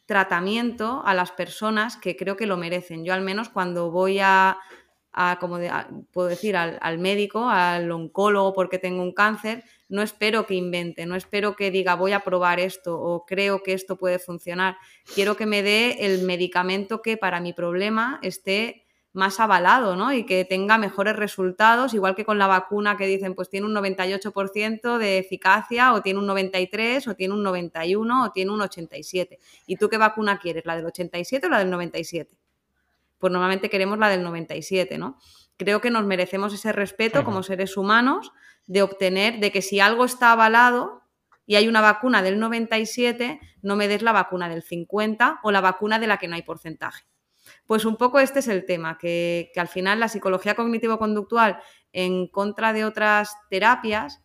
Speaker 3: tratamiento a las personas que creo que lo merecen. Yo al menos cuando voy a, como puedo decir, al, médico, al oncólogo porque tengo un cáncer, no espero que invente, no espero que diga voy a probar esto o creo que esto puede funcionar. Quiero que me dé el medicamento que para mi problema esté más avalado, ¿no? Y que tenga mejores resultados, igual que con la vacuna que dicen, pues tiene un 98% de eficacia, o tiene un 93, o tiene un 91, o tiene un 87. ¿Y tú qué vacuna quieres? ¿La del 87 o la del 97? Pues normalmente queremos la del 97, ¿no? Creo que nos merecemos ese respeto como seres humanos de obtener, de que si algo está avalado y hay una vacuna del 97, no me des la vacuna del 50 o la vacuna de la que no hay porcentaje. Pues un poco este es el tema, que, al final la psicología cognitivo-conductual, en contra de otras terapias,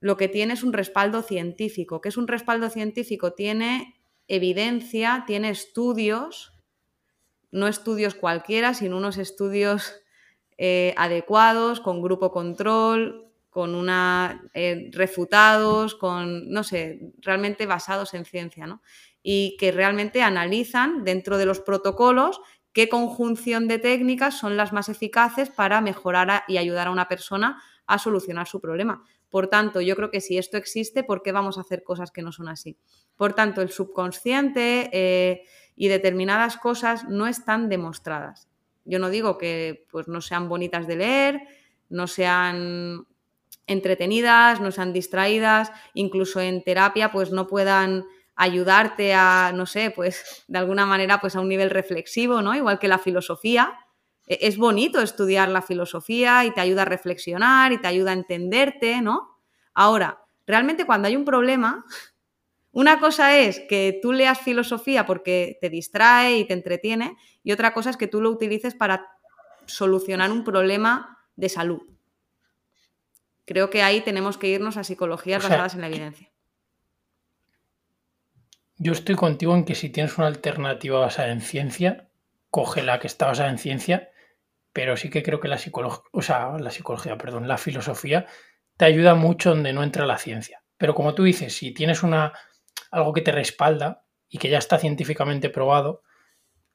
Speaker 3: lo que tiene es un respaldo científico. ¿Qué es un respaldo científico? Tiene evidencia, tiene estudios, no estudios cualquiera, sino unos estudios eh, adecuados, con grupo control, con una eh, refutados, con, no sé, realmente basados en ciencia, ¿no? y que realmente analizan dentro de los protocolos qué conjunción de técnicas son las más eficaces para mejorar y ayudar a una persona a solucionar su problema. Por tanto, yo creo que si esto existe, ¿por qué vamos a hacer cosas que no son así? Por tanto, el subconsciente eh, y determinadas cosas no están demostradas. Yo no digo que pues, no sean bonitas de leer, no sean entretenidas, no sean distraídas, incluso en terapia pues no puedan ayudarte a, no sé, pues de alguna manera pues a un nivel reflexivo, ¿no? Igual que la filosofía. E, es bonito estudiar la filosofía y te ayuda a reflexionar y te ayuda a entenderte, ¿no? Ahora, realmente cuando hay un problema, una cosa es que tú leas filosofía porque te distrae y te entretiene y otra cosa es que tú lo utilices para solucionar un problema de salud. Creo que ahí tenemos que irnos a psicologías basadas en la evidencia.
Speaker 2: Yo estoy contigo en que si tienes una alternativa basada en ciencia, coge la que está basada en ciencia, pero sí que creo que la psicología, o sea, la psicología, perdón, la filosofía te ayuda mucho donde no entra la ciencia. Pero como tú dices, si tienes una algo que te respalda y que ya está científicamente probado,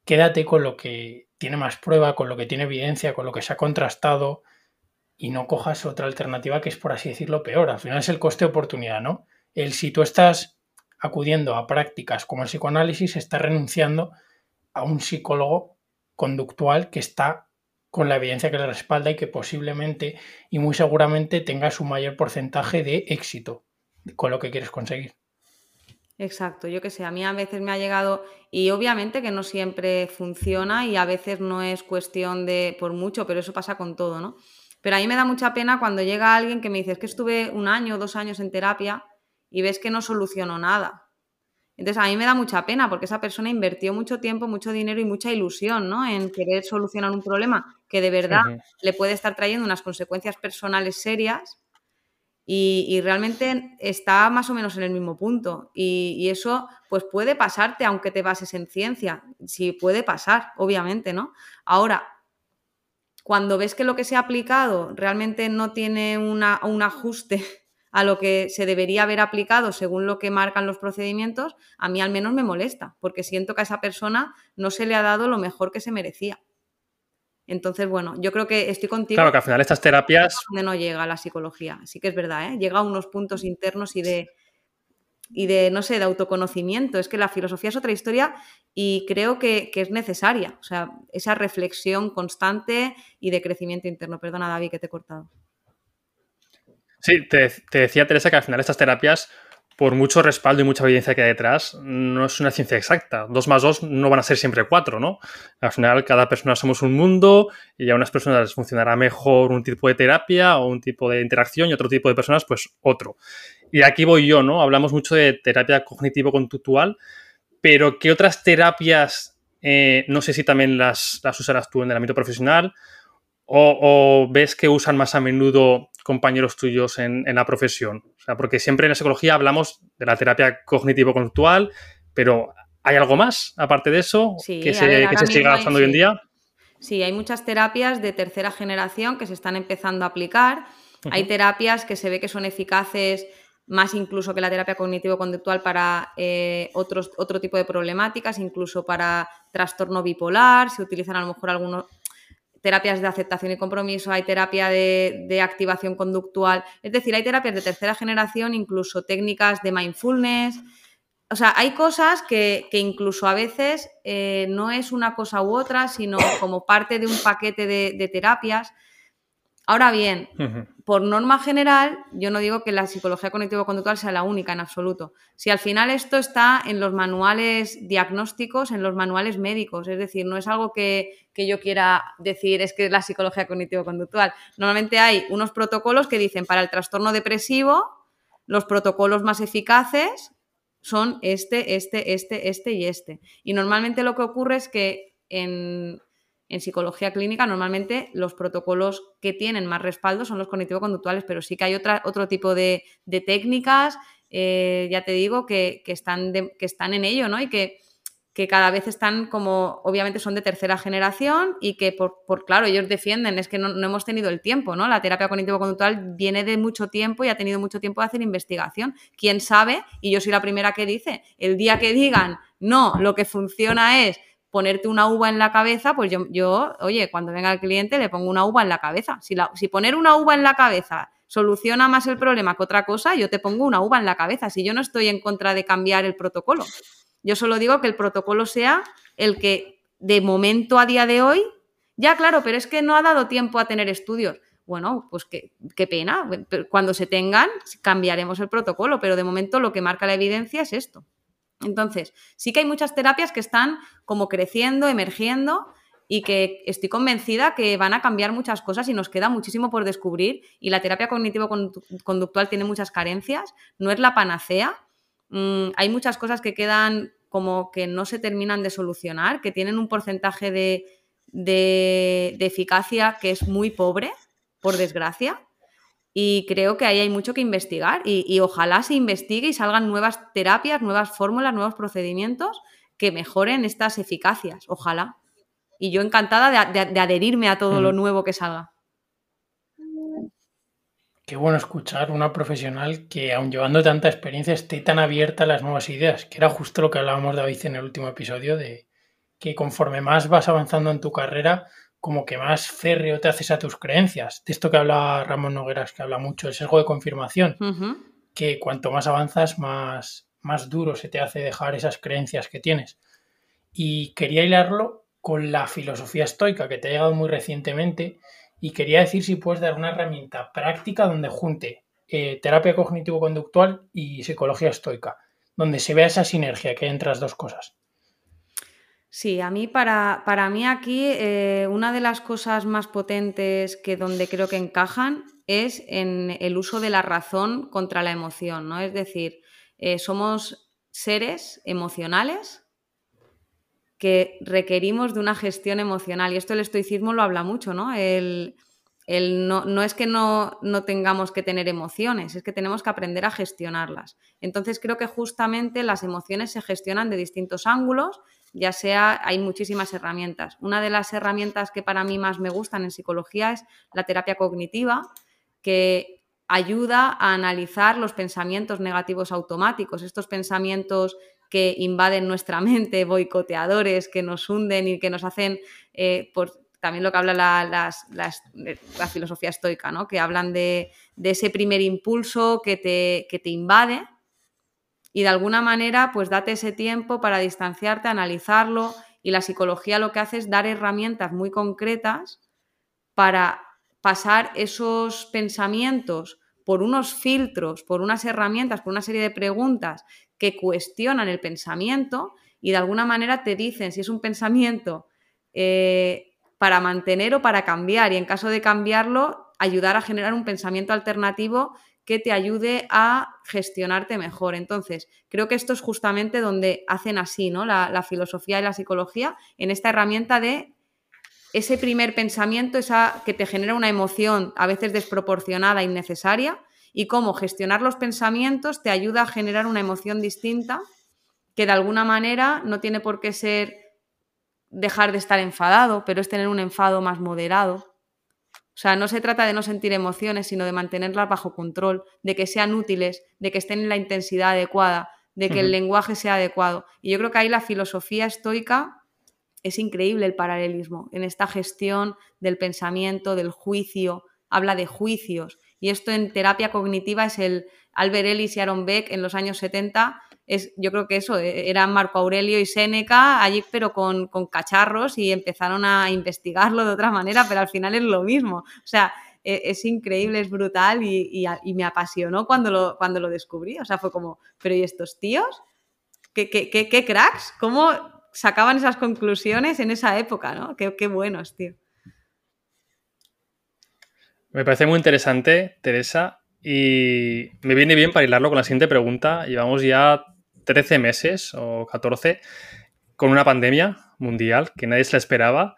Speaker 2: quédate con lo que tiene más prueba, con lo que tiene evidencia, con lo que se ha contrastado y no cojas otra alternativa que es, por así decirlo, peor. Al final es el coste-oportunidad, ¿no? El si tú estás acudiendo a prácticas como el psicoanálisis, está renunciando a un psicólogo conductual que está con la evidencia que le respalda y que posiblemente y muy seguramente tenga su mayor porcentaje de éxito con lo que quieres conseguir.
Speaker 3: Exacto, yo que sé, a mí a veces me ha llegado y obviamente que no siempre funciona y a veces no es cuestión de por mucho, pero eso pasa con todo, ¿no? Pero a mí me da mucha pena cuando llega alguien que me dice, es que estuve un año o dos años en terapia y ves que no solucionó nada. Entonces a mí me da mucha pena porque esa persona invirtió mucho tiempo, mucho dinero y mucha ilusión ¿no? en querer solucionar un problema que de verdad le puede estar trayendo unas consecuencias personales serias y, realmente está más o menos en el mismo punto. Y, y, eso pues puede pasarte aunque te bases en ciencia. Sí, puede pasar, obviamente, ¿no? Ahora, cuando ves que lo que se ha aplicado realmente no tiene una, un ajuste a lo que se debería haber aplicado según lo que marcan los procedimientos, a mí al menos me molesta, porque siento que a esa persona no se le ha dado lo mejor que se merecía. Entonces, bueno, yo creo que estoy contigo.
Speaker 1: Claro, que al final estas terapias...
Speaker 3: Donde no llega la psicología, sí que es verdad, ¿eh? llega a unos puntos internos y de, y de, no sé, de autoconocimiento. Es que la filosofía es otra historia y creo que, es necesaria. O sea, esa reflexión constante y de crecimiento interno. Perdona, David, que te he cortado.
Speaker 1: Sí, te, decía Teresa que al final estas terapias, por mucho respaldo y mucha evidencia que hay detrás, no es una ciencia exacta. Dos más dos no van a ser siempre cuatro, ¿no? Al final, cada persona somos un mundo y a unas personas les funcionará mejor un tipo de terapia o un tipo de interacción y otro tipo de personas, pues otro. Y aquí voy yo, ¿no? Hablamos mucho de terapia cognitivo-conductual, pero ¿qué otras terapias, eh, no sé si también las, las, usarás tú en el ámbito profesional, o, ves que usan más a menudo compañeros tuyos en, la profesión? O sea, porque siempre en la psicología hablamos de la terapia cognitivo-conductual, pero ¿hay algo más aparte de eso que, se, que se siga usando hoy en día?
Speaker 3: Sí, hay muchas terapias de tercera generación que se están empezando a aplicar. Hay terapias que se ve que son eficaces más incluso que la terapia cognitivo-conductual para eh, otros, otro tipo de problemáticas, incluso para trastorno bipolar, se utilizan a lo mejor algunos terapias de aceptación y compromiso, hay terapia de, activación conductual, es decir, hay terapias de tercera generación, incluso técnicas de mindfulness. O sea, hay cosas que, incluso a veces eh, no es una cosa u otra, sino como parte de un paquete de terapias Ahora bien, por norma general, yo no digo que la psicología cognitivo-conductual sea la única en absoluto. Si al final esto está en los manuales diagnósticos, en los manuales médicos, es decir, no es algo que, yo quiera decir es que es la psicología cognitivo-conductual. Normalmente hay unos protocolos que dicen para el trastorno depresivo, los protocolos más eficaces son este, este, este, este y este. Y normalmente lo que ocurre es que en en psicología clínica normalmente los protocolos que tienen más respaldo son los cognitivo-conductuales, pero sí que hay otra, otro tipo de, técnicas, eh, ya te digo, que, están que están en ello, ¿no? Y que, cada vez están como, obviamente son de tercera generación y que por, claro, ellos defienden, es que no, hemos tenido el tiempo, ¿no? La terapia cognitivo-conductual viene de mucho tiempo y ha tenido mucho tiempo de hacer investigación. ¿Quién sabe? Y yo soy la primera que dice, el día que digan, no, lo que funciona es ponerte una uva en la cabeza, pues yo, yo, oye, cuando venga el cliente le pongo una uva en la cabeza. Si, la, si poner una uva en la cabeza soluciona más el problema que otra cosa, yo te pongo una uva en la cabeza. Si yo no estoy en contra de cambiar el protocolo, yo solo digo que el protocolo sea el que de momento a día de hoy, ya claro, pero es que no ha dado tiempo a tener estudios. bueno, pues qué, qué, pena. Cuando se tengan, cambiaremos el protocolo, pero de momento lo que marca la evidencia es esto. Entonces, sí que hay muchas terapias que están como creciendo, emergiendo y que estoy convencida que van a cambiar muchas cosas y nos queda muchísimo por descubrir y la terapia cognitivo-conductual tiene muchas carencias, no es la panacea, mm, hay muchas cosas que quedan como que no se terminan de solucionar, que tienen un porcentaje de, de, eficacia que es muy pobre, por desgracia. Y creo que ahí hay mucho que investigar y, ojalá se investigue y salgan nuevas terapias, nuevas fórmulas, nuevos procedimientos que mejoren estas eficacias. Ojalá. Y yo encantada de, adherirme a todo lo nuevo que salga.
Speaker 2: Qué bueno escuchar una profesional que, aun llevando tanta experiencia, esté tan abierta a las nuevas ideas, que era justo lo que hablábamos David en el último episodio, de que conforme más vas avanzando en tu carrera, como que más férreo te haces a tus creencias. De esto que habla Ramón Nogueras, que habla mucho, el sesgo de confirmación, que cuanto más avanzas, más, más duro se te hace dejar esas creencias que tienes. Y quería hilarlo con la filosofía estoica, que te ha llegado muy recientemente, y quería decir si puedes dar una herramienta práctica donde junte eh, terapia cognitivo-conductual y psicología estoica, donde se vea esa sinergia que hay entre las dos cosas.
Speaker 3: Sí, a mí, para, para mí aquí, eh, una de las cosas más potentes que donde creo que encajan es en el uso de la razón contra la emoción, ¿no? Es decir, eh, somos seres emocionales que requerimos de una gestión emocional. Y esto el estoicismo lo habla mucho, ¿no? El, no, es que no, no, tengamos que tener emociones, es que tenemos que aprender a gestionarlas. Entonces creo que justamente las emociones se gestionan de distintos ángulos, ya sea, hay muchísimas herramientas. Una de las herramientas que para mí más me gustan en psicología es la terapia cognitiva, que ayuda a analizar los pensamientos negativos automáticos, estos pensamientos que invaden nuestra mente, boicoteadores, que nos hunden y que nos hacen, eh, por, también lo que habla la, la, filosofía estoica, ¿no? que hablan de, ese primer impulso que te, que te, invade y de alguna manera pues date ese tiempo para distanciarte, analizarlo y la psicología lo que hace es dar herramientas muy concretas para pasar esos pensamientos por unos filtros, por unas herramientas, por una serie de preguntas que cuestionan el pensamiento y de alguna manera te dicen si es un pensamiento eh, para mantener o para cambiar y en caso de cambiarlo, ayudar a generar un pensamiento alternativo que te ayude a gestionarte mejor. Entonces, creo que esto es justamente donde hacen así, ¿no? La, filosofía y la psicología, en esta herramienta de ese primer pensamiento, esa que te genera una emoción a veces desproporcionada, innecesaria, y cómo gestionar los pensamientos te ayuda a generar una emoción distinta que de alguna manera no tiene por qué ser dejar de estar enfadado, pero es tener un enfado más moderado. O sea, no se trata de no sentir emociones, sino de mantenerlas bajo control, de que sean útiles, de que estén en la intensidad adecuada, de que el lenguaje sea adecuado. Y yo creo que ahí la filosofía estoica es increíble el paralelismo en esta gestión del pensamiento, del juicio, habla de juicios y esto en terapia cognitiva es el Albert Ellis y Aaron Beck en los años 70. Es, yo creo que eso, eh, eran Marco Aurelio y Séneca allí, pero con, cacharros y empezaron a investigarlo de otra manera, pero al final es lo mismo. O sea, e, es, increíble, es brutal y, me apasionó cuando lo, cuando lo descubrí. O sea, fue como, pero ¿y estos tíos? ¿Qué, qué, qué, cracks? ¿Cómo sacaban esas conclusiones en esa época, no? Qué, qué buenos, tío.
Speaker 1: Me parece muy interesante, Teresa, y me viene bien para hilarlo con la siguiente pregunta. Llevamos ya 13 meses o 14 con una pandemia mundial que nadie se la esperaba.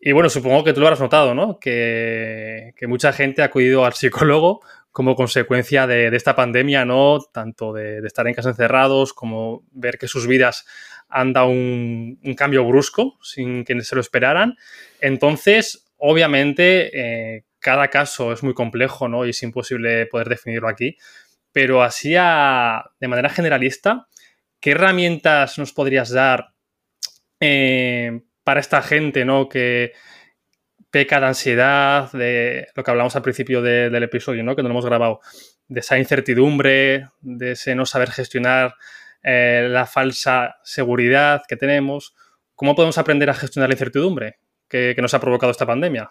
Speaker 1: Y bueno, supongo que tú lo habrás notado, ¿no? Que, mucha gente ha acudido al psicólogo como consecuencia de, esta pandemia, ¿no? Tanto de, estar en casa encerrados como ver que sus vidas han dado un, un cambio brusco sin que se lo esperaran. Entonces, obviamente, eh, cada caso es muy complejo, ¿no? Y es imposible poder definirlo aquí. Pero así de manera generalista, ¿qué herramientas nos podrías dar eh, para esta gente, ¿no? Que peca de ansiedad, de lo que hablamos al principio del episodio, ¿no? Que no lo hemos grabado, de esa incertidumbre, de ese no saber gestionar eh, la falsa seguridad que tenemos. ¿Cómo podemos aprender a gestionar la incertidumbre que nos ha provocado esta pandemia?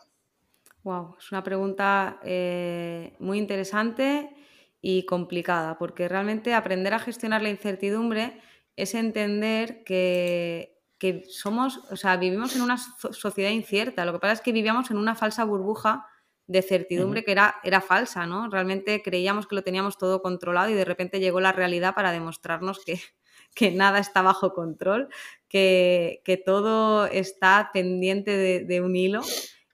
Speaker 3: Wow, es una pregunta eh, muy interesante y complicada, porque realmente aprender a gestionar la incertidumbre es entender que, somos, o sea, vivimos en una sociedad incierta. Lo que pasa es que vivíamos en una falsa burbuja de certidumbre que era, era falsa, ¿no? Realmente creíamos que lo teníamos todo controlado y de repente llegó la realidad para demostrarnos que, que nada está bajo control, que, todo está pendiente de, un hilo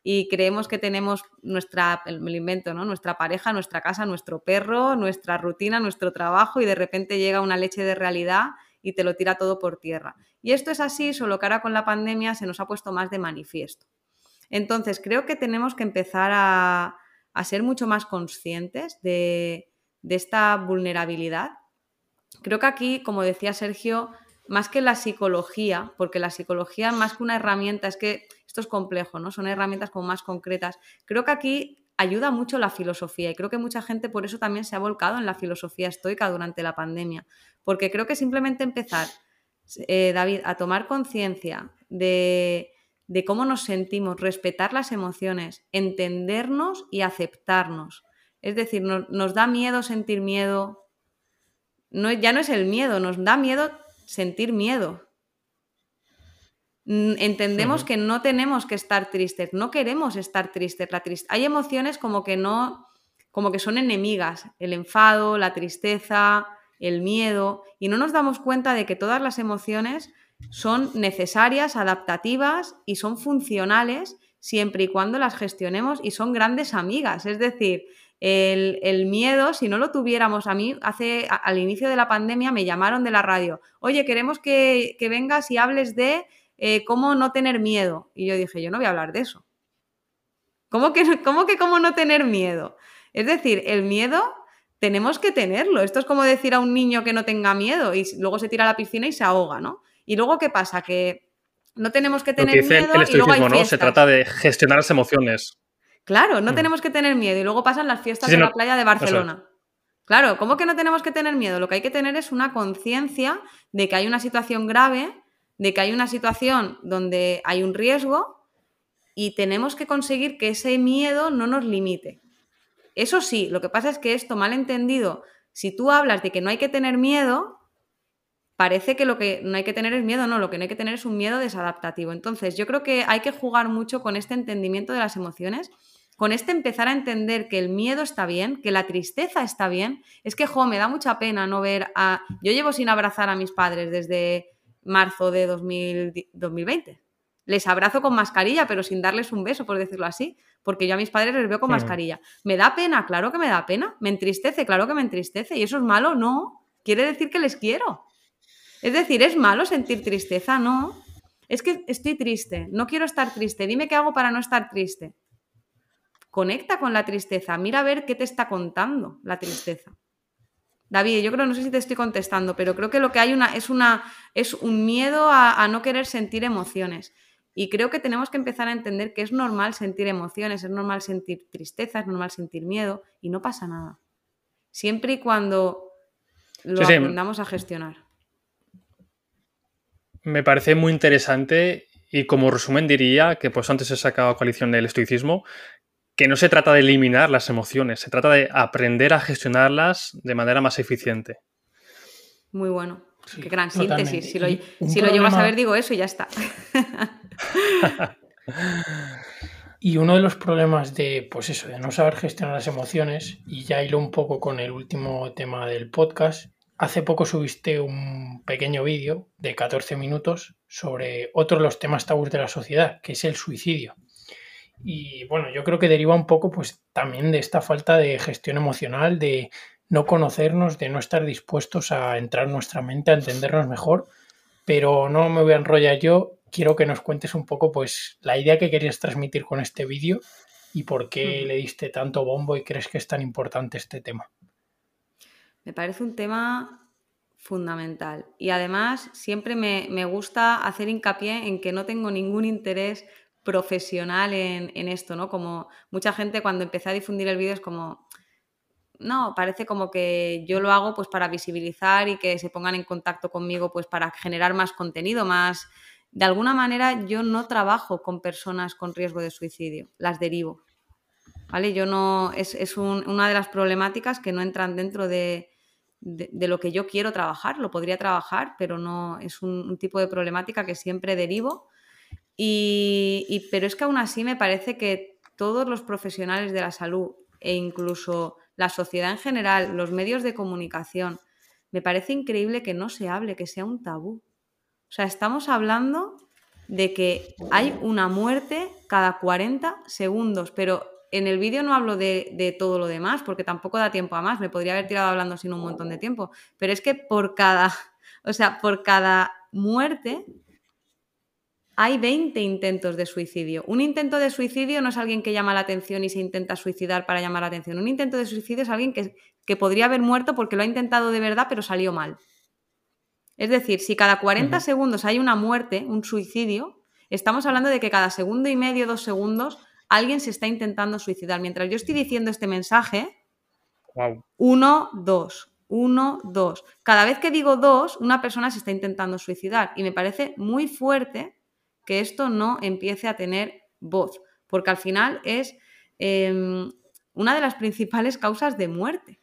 Speaker 3: y creemos que tenemos nuestra, el invento, ¿no? Nuestra pareja, nuestra casa, nuestro perro, nuestra rutina, nuestro trabajo y de repente llega una leche de realidad y te lo tira todo por tierra. Y esto es así, solo que ahora con la pandemia se nos ha puesto más de manifiesto. Entonces, creo que tenemos que empezar a, ser mucho más conscientes de, de esta vulnerabilidad Creo que aquí, como decía Sergio, más que la psicología, porque la psicología más que una herramienta, es que esto es complejo, ¿no? Son herramientas como más concretas. Creo que aquí ayuda mucho la filosofía y creo que mucha gente por eso también se ha volcado en la filosofía estoica durante la pandemia, porque creo que simplemente empezar, eh, David, a tomar conciencia de, cómo nos sentimos, respetar las emociones, entendernos y aceptarnos. Es decir, nos da miedo sentir miedo, no, ya no es el miedo, nos da miedo sentir miedo. Entendemos que no tenemos que estar tristes, no queremos estar tristes. La Hay emociones como que no, como que son enemigas, el enfado, la tristeza, el miedo, y no nos damos cuenta de que todas las emociones son necesarias, adaptativas y son funcionales siempre y cuando las gestionemos y son grandes amigas. Es decir, el, miedo, si no lo tuviéramos, a mí hace al inicio de la pandemia me llamaron de la radio, oye, queremos que, vengas y hables de eh, cómo no tener miedo. Y yo dije, yo no voy a hablar de eso. ¿Cómo que, cómo que cómo no tener miedo? Es decir, el miedo tenemos que tenerlo. Esto es como decir a un niño que no tenga miedo y luego se tira a la piscina y se ahoga, ¿no? Y luego, ¿qué pasa? Que no tenemos que tener miedo.
Speaker 1: El, y luego ¿no? Se trata de gestionar las emociones.
Speaker 3: Claro, no mm. tenemos que tener miedo. Y luego pasan las fiestas de la playa de Barcelona. Claro, ¿cómo que no tenemos que tener miedo? Lo que hay que tener es una conciencia de que hay una situación grave, de que hay una situación donde hay un riesgo y tenemos que conseguir que ese miedo no nos limite. Eso sí, lo que pasa es que esto mal entendido, si tú hablas de que no hay que tener miedo, parece que lo que no hay que tener es miedo, no, lo que no hay que tener es un miedo desadaptativo. Entonces, yo creo que hay que jugar mucho con este entendimiento de las emociones con este empezar a entender que el miedo está bien, que la tristeza está bien, es que, jo, me da mucha pena no ver a... Yo llevo sin abrazar a mis padres desde marzo de 2020. Les abrazo con mascarilla, pero sin darles un beso, por decirlo así, porque yo a mis padres les veo con mascarilla. ¿Me da pena? Claro que me da pena. ¿Me entristece? Claro que me entristece. ¿Y eso es malo? No. Quiere decir que les quiero. Es decir, ¿es malo sentir tristeza? No. Es que estoy triste, no quiero estar triste. Dime qué hago para no estar triste. Conecta con la tristeza, mira a ver qué te está contando la tristeza. David, yo creo, no sé si te estoy contestando, pero creo que lo que hay una, es, una, es un miedo a, no querer sentir emociones. Y creo que tenemos que empezar a entender que es normal sentir emociones, es normal sentir tristeza, es normal sentir miedo y no pasa nada. Siempre y cuando lo aprendamos a gestionar.
Speaker 1: Me parece muy interesante y como resumen diría que pues antes he sacado coalición del estoicismo, que no se trata de eliminar las emociones, se trata de aprender a gestionarlas de manera más eficiente.
Speaker 3: Muy bueno. Qué gran síntesis. Si lo, si lo llevas a ver, digo eso y ya está.
Speaker 2: y uno de los problemas de, pues eso, de no saber gestionar las emociones, y ya hilo un poco con el último tema del podcast, hace poco subiste un pequeño vídeo de 14 minutos sobre otro de los temas tabús de la sociedad, que es el suicidio. Y bueno, yo creo que deriva un poco pues también de esta falta de gestión emocional, de no conocernos, de no estar dispuestos a entrar en nuestra mente, a entendernos mejor. Pero no me voy a enrollar yo, quiero que nos cuentes un poco pues la idea que querías transmitir con este vídeo y por qué le diste tanto bombo y crees que es tan importante este tema.
Speaker 3: Me parece un tema fundamental. Y además siempre me, me, gusta hacer hincapié en que no tengo ningún interés profesional en, esto, ¿no? Como mucha gente cuando empecé a difundir el vídeo es como, no, parece como que yo lo hago pues para visibilizar y que se pongan en contacto conmigo pues para generar más contenido, más... De alguna manera yo no trabajo con personas con riesgo de suicidio, las derivo. ¿vale? Yo no, es, una de las problemáticas que no entran dentro de, lo que yo quiero trabajar, lo podría trabajar, pero no es un, tipo de problemática que siempre derivo. Y, pero es que aún así me parece que todos los profesionales de la salud e incluso la sociedad en general, los medios de comunicación, me parece increíble que no se hable, que sea un tabú. O sea, estamos hablando de que hay una muerte cada 40 segundos, pero en el vídeo no hablo de, todo lo demás, porque tampoco da tiempo a más, me podría haber tirado hablando sin un montón de tiempo, pero es que por cada, o sea, por cada muerte hay 20 intentos de suicidio. Un intento de suicidio no es alguien que llama la atención y se intenta suicidar para llamar la atención. Un intento de suicidio es alguien que, que podría haber muerto porque lo ha intentado de verdad, pero salió mal. Es decir, si cada 40 segundos hay una muerte, un suicidio, estamos hablando de que cada segundo y medio, dos segundos, alguien se está intentando suicidar. Mientras yo estoy diciendo este mensaje, uno, dos, uno, dos. Cada vez que digo dos, una persona se está intentando suicidar. Y me parece muy fuerte que esto no empiece a tener voz, porque al final es em, una de las principales causas de muerte.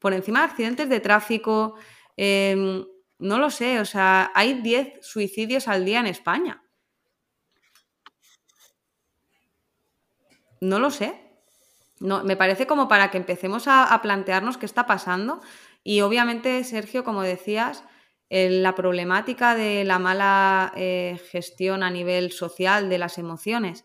Speaker 3: Por encima de accidentes de tráfico, em, no lo sé, o sea, hay 10 suicidios al día en España. No lo sé. No, me parece como para que empecemos a, plantearnos qué está pasando. Y obviamente, Sergio, como decías, la problemática de la mala eh, gestión a nivel social de las emociones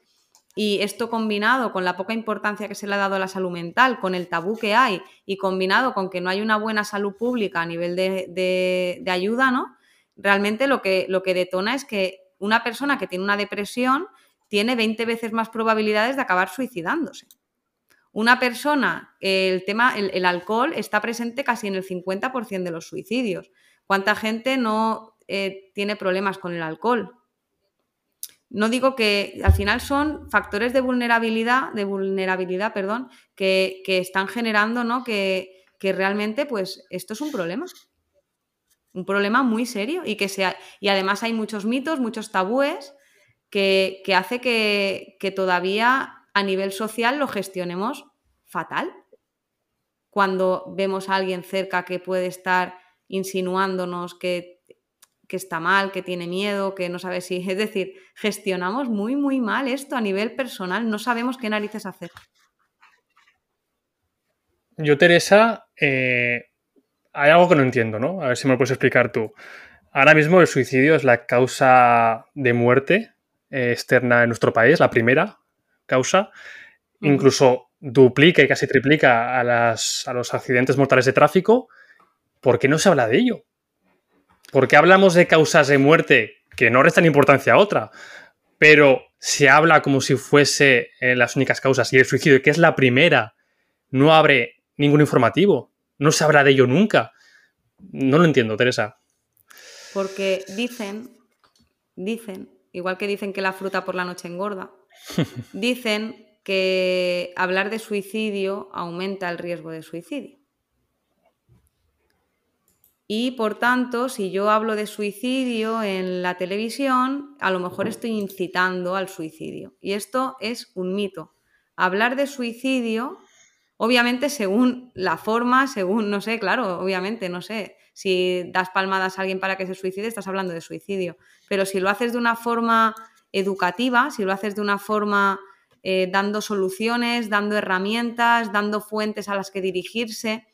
Speaker 3: y esto combinado con la poca importancia que se le ha dado a la salud mental, con el tabú que hay y combinado con que no hay una buena salud pública a nivel de, ayuda, ¿no? Realmente lo que, lo que detona es que una persona que tiene una depresión tiene 20 veces más probabilidades de acabar suicidándose. Una persona, el tema, el, alcohol está presente casi en el 50% de los suicidios. ¿Cuánta gente no eh, tiene problemas con el alcohol? No digo que al final son factores de vulnerabilidad, de vulnerabilidad, perdón, que, están generando, ¿no? Que, realmente, pues, esto es un problema. Un problema muy serio y que sea. Y además hay muchos mitos, muchos tabúes que, hace que, que todavía a nivel social lo gestionemos fatal. Cuando vemos a alguien cerca que puede estar insinuándonos que que está mal, que tiene miedo, que no sabe si. Es decir, gestionamos muy, muy mal esto a nivel personal, no sabemos qué narices hacer.
Speaker 1: Yo, Teresa, eh, hay algo que no entiendo, ¿no? A ver si me lo puedes explicar tú. Ahora mismo el suicidio es la causa de muerte eh, externa en nuestro país, la primera causa. Incluso duplica y casi triplica a, las, a los accidentes mortales de tráfico. ¿Por qué no se habla de ello? Porque hablamos de causas de muerte que no restan importancia a otra, pero se habla como si fuese eh, las únicas causas y el suicidio, que es la primera, no abre ningún informativo, no se habla de ello nunca. No lo entiendo, Teresa.
Speaker 3: Porque dicen, dicen, igual que dicen que la fruta por la noche engorda, dicen que hablar de suicidio aumenta el riesgo de suicidio. Y por tanto, si yo hablo de suicidio en la televisión, a lo mejor estoy incitando al suicidio. Y esto es un mito. Hablar de suicidio, obviamente según la forma, según, no sé, claro, obviamente, no sé, si das palmadas a alguien para que se suicide, estás hablando de suicidio. Pero si lo haces de una forma educativa, si lo haces de una forma eh, dando soluciones, dando herramientas, dando fuentes a las que dirigirse,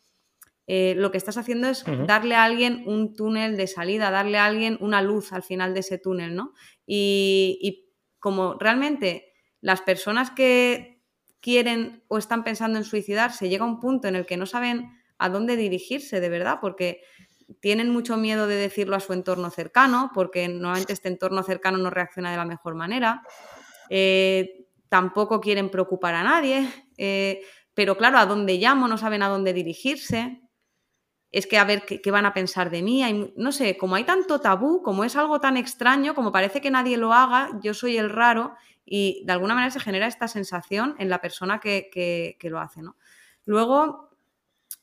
Speaker 3: eh, lo que estás haciendo es darle a alguien un túnel de salida, darle a alguien una luz al final de ese túnel, ¿no? Y, como realmente las personas que quieren o están pensando en suicidarse llega a un punto en el que no saben a dónde dirigirse de verdad, porque tienen mucho miedo de decirlo a su entorno cercano, porque normalmente este entorno cercano no reacciona de la mejor manera. Eh, tampoco quieren preocupar a nadie, eh, pero claro, a dónde llamo, no saben a dónde dirigirse es que a ver qué, van a pensar de mí. No sé, como hay tanto tabú, como es algo tan extraño, como parece que nadie lo haga, yo soy el raro y de alguna manera se genera esta sensación en la persona que, lo hace. ¿no? Luego,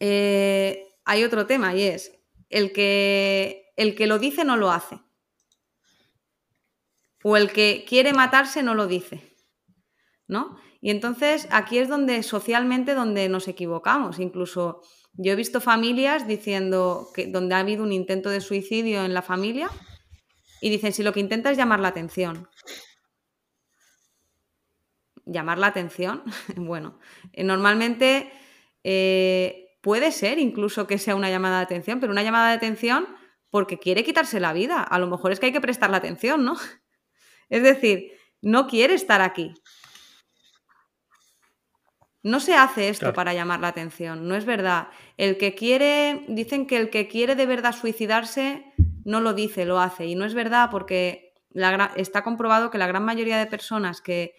Speaker 3: eh, hay otro tema y es el que, el que lo dice no lo hace. O el que quiere matarse no lo dice. ¿No? Y entonces aquí es donde socialmente donde nos equivocamos. Incluso yo he visto familias diciendo que donde ha habido un intento de suicidio en la familia y dicen si lo que intenta es llamar la atención. Llamar la atención, bueno, eh, normalmente eh, puede ser incluso que sea una llamada de atención, pero una llamada de atención porque quiere quitarse la vida. A lo mejor es que hay que prestarle atención, ¿no? Es decir, no quiere estar aquí. No se hace esto para llamar la atención, no es verdad. El que quiere, dicen que el que quiere de verdad suicidarse no lo dice, lo hace. Y no es verdad porque está comprobado que la gran mayoría de personas que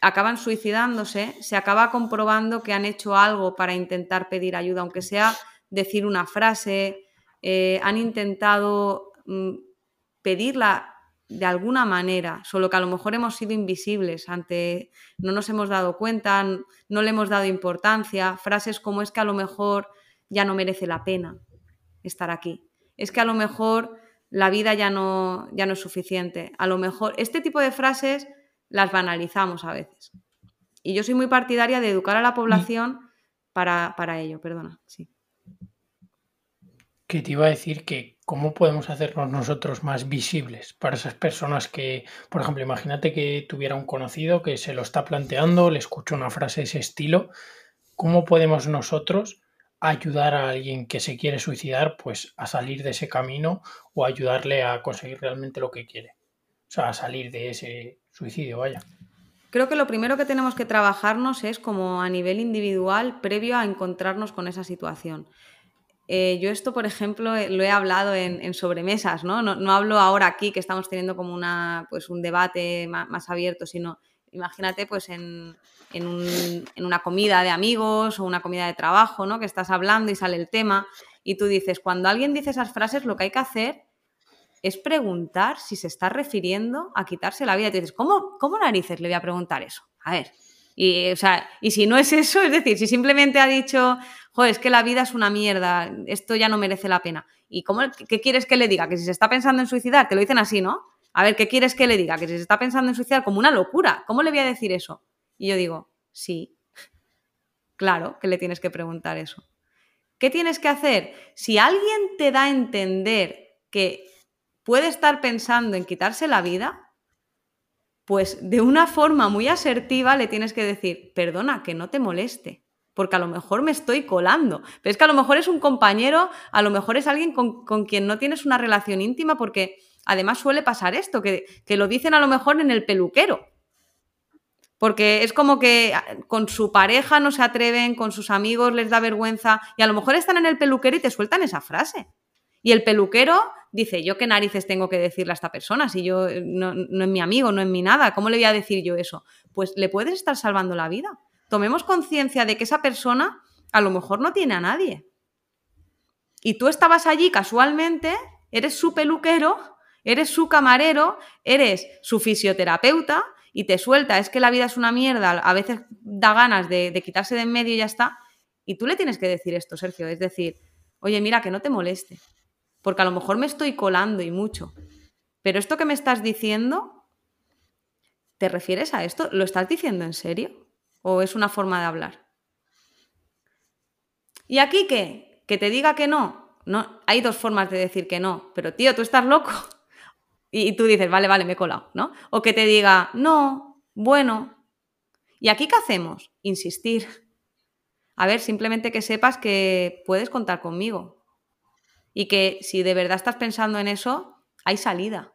Speaker 3: acaban suicidándose se acaba comprobando que han hecho algo para intentar pedir ayuda, aunque sea decir una frase, eh, han intentado mm, pedirla de alguna manera, solo que a lo mejor hemos sido invisibles ante, no nos hemos dado cuenta, no le hemos dado importancia, frases como es que a lo mejor ya no merece la pena estar aquí, es que a lo mejor la vida ya no, ya no es suficiente, a lo mejor este tipo de frases las banalizamos a veces. Y yo soy muy partidaria de educar a la población para, para ello, perdona, sí.
Speaker 2: Te iba a decir que ¿cómo podemos hacernos nosotros más visibles para esas personas que, por ejemplo, imagínate que tuviera un conocido que se lo está planteando, le escucho una frase de ese estilo, ¿cómo podemos nosotros ayudar a alguien que se quiere suicidar pues a salir de ese camino o ayudarle a conseguir realmente lo que quiere? O sea, a salir de ese suicidio, vaya.
Speaker 3: Creo que lo primero que tenemos que trabajarnos es como a nivel individual previo a encontrarnos con esa situación. Eh, yo esto, por ejemplo, eh, lo he hablado en, sobremesas, ¿no? ¿no? hablo ahora aquí que estamos teniendo como una, pues un debate más, abierto, sino imagínate pues en, una comida de amigos o una comida de trabajo, ¿no? Que estás hablando y sale el tema y tú dices, cuando alguien dice esas frases, lo que hay que hacer es preguntar si se está refiriendo a quitarse la vida. Tú dices, ¿cómo, cómo narices le voy a preguntar eso? A ver, y, o sea, y si no es eso, es decir, si simplemente ha dicho, joder, es que la vida es una mierda, esto ya no merece la pena. ¿Y cómo, qué quieres que le diga? Que si se está pensando en suicidar, te lo dicen así, ¿no? A ver, ¿qué quieres que le diga? Que si se está pensando en suicidar como una locura, ¿cómo le voy a decir eso? Y yo digo, sí, claro que le tienes que preguntar eso. ¿Qué tienes que hacer? Si alguien te da a entender que puede estar pensando en quitarse la vida, pues de una forma muy asertiva le tienes que decir, perdona, que no te moleste, porque a lo mejor me estoy colando, pero es que a lo mejor es un compañero, a lo mejor es alguien con, quien no tienes una relación íntima, porque además suele pasar esto, que, que lo dicen a lo mejor en el peluquero. Porque es como que ah, con su pareja no se atreven, con sus amigos les da vergüenza y a lo mejor están en el peluquero y te sueltan esa frase. Y el peluquero dice, yo qué narices tengo que decirle a esta persona si yo eh, no, es mi amigo, no es mi nada, ¿cómo le voy a decir yo eso? Pues le puedes estar salvando la vida. Tomemos conciencia de que esa persona a lo mejor no tiene a nadie. Y tú estabas allí casualmente, eres su peluquero, eres su camarero, eres su fisioterapeuta y te suelta, es que la vida es una mierda, a veces da ganas de, quitarse de en medio y ya está. Y tú le tienes que decir esto, Sergio, es decir, oye, mira, que no te moleste porque a lo mejor me estoy colando y mucho. Pero esto que me estás diciendo, ¿te refieres a esto? ¿Lo estás diciendo en serio? ¿O es una forma de hablar? ¿Y aquí qué? ¿Que te diga que no? No, hay dos formas de decir que no, pero tío, tú estás loco. Y tú dices, vale, vale, me he colado, ¿no? O que te diga, no, bueno. ¿Y aquí qué hacemos? Insistir. A ver, simplemente que sepas que puedes contar conmigo, y que si de verdad estás pensando en eso, hay salida.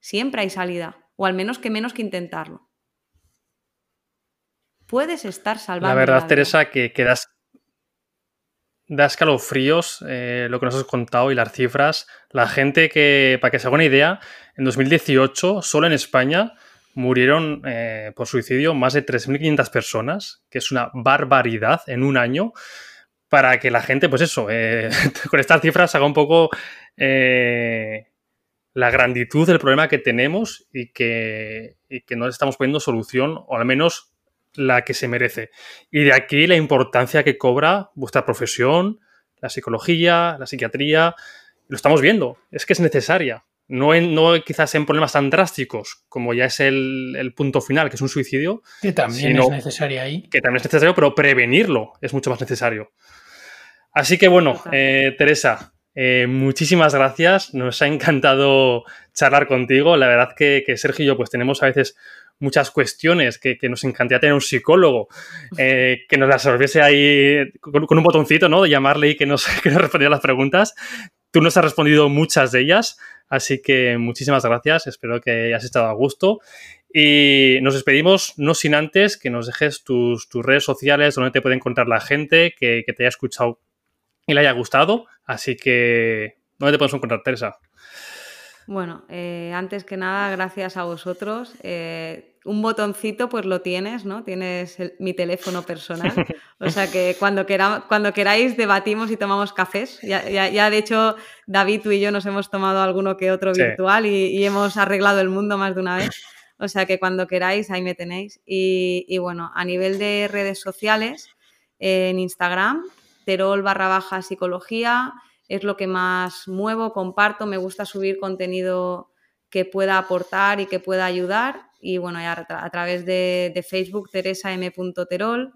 Speaker 3: Siempre hay salida. O al menos que menos que intentarlo. Puedes estar salvando.
Speaker 1: La verdad, Teresa, que, que das, escalofríos eh, lo que nos has contado y las cifras. La gente que, para que se haga una idea, en 2018, solo en España, murieron eh, por suicidio más de 3.500 personas, que es una barbaridad en un año para que la gente, pues eso, eh, con estas cifras haga un poco eh, la granditud del problema que tenemos y que, que no estamos poniendo solución, o al menos la que se merece. Y de aquí la importancia que cobra vuestra profesión, la psicología, la psiquiatría. Lo estamos viendo, es que es necesaria. no, en, no quizás en problemas tan drásticos como ya es el, punto final, que es un suicidio.
Speaker 2: Que también es necesario ahí.
Speaker 1: Que también es necesario, pero prevenirlo es mucho más necesario. Así que bueno, eh, Teresa, eh, muchísimas gracias. Nos ha encantado charlar contigo. La verdad que, Sergio y yo pues tenemos a veces muchas cuestiones que, nos encantaría tener un psicólogo eh, que nos las resolviese ahí con, un botoncito, ¿no? De llamarle y que nos, que nos respondiera las preguntas. Tú nos has respondido muchas de ellas, así que muchísimas gracias. Espero que hayas estado a gusto. Y nos despedimos, no sin antes que nos dejes tus, redes sociales donde te puede encontrar la gente que, que te haya escuchado y le haya gustado. Así que, ¿dónde te podemos encontrar, Teresa?
Speaker 3: Bueno, eh, antes que nada, gracias a vosotros. Eh, un botoncito, pues lo tienes, ¿no? Tienes mi teléfono personal. O sea que cuando, cuando queráis debatimos y tomamos cafés. Ya, ya, de hecho, David, tú y yo nos hemos tomado alguno que otro virtual y, hemos arreglado el mundo más de una vez. O sea que cuando queráis, ahí me tenéis. Y, bueno, a nivel de redes sociales, en Instagram, terol barra baja psicología, es lo que más muevo, comparto, me gusta subir contenido que pueda aportar y que pueda ayudar. Y bueno, ya a, través de, de, Facebook, teresa.m.terol,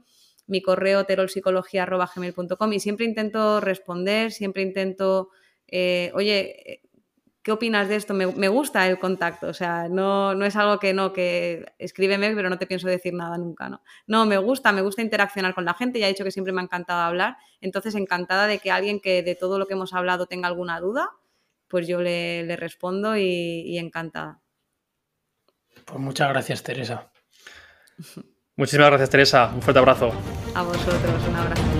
Speaker 3: mi correo terolpsicología.gmail.com y siempre intento responder, siempre intento, eh, oye, ¿qué opinas de esto? Me, gusta el contacto, o sea, no, no, es algo que no, que escríbeme, pero no te pienso decir nada nunca, ¿no? No, me gusta, me gusta interaccionar con la gente, ya he dicho que siempre me ha encantado hablar, entonces encantada de que alguien que de todo lo que hemos hablado tenga alguna duda, pues yo le, respondo y, encantada.
Speaker 2: Pues muchas gracias, Teresa.
Speaker 1: Muchísimas gracias, Teresa. Un fuerte abrazo.
Speaker 3: A vosotros, un abrazo.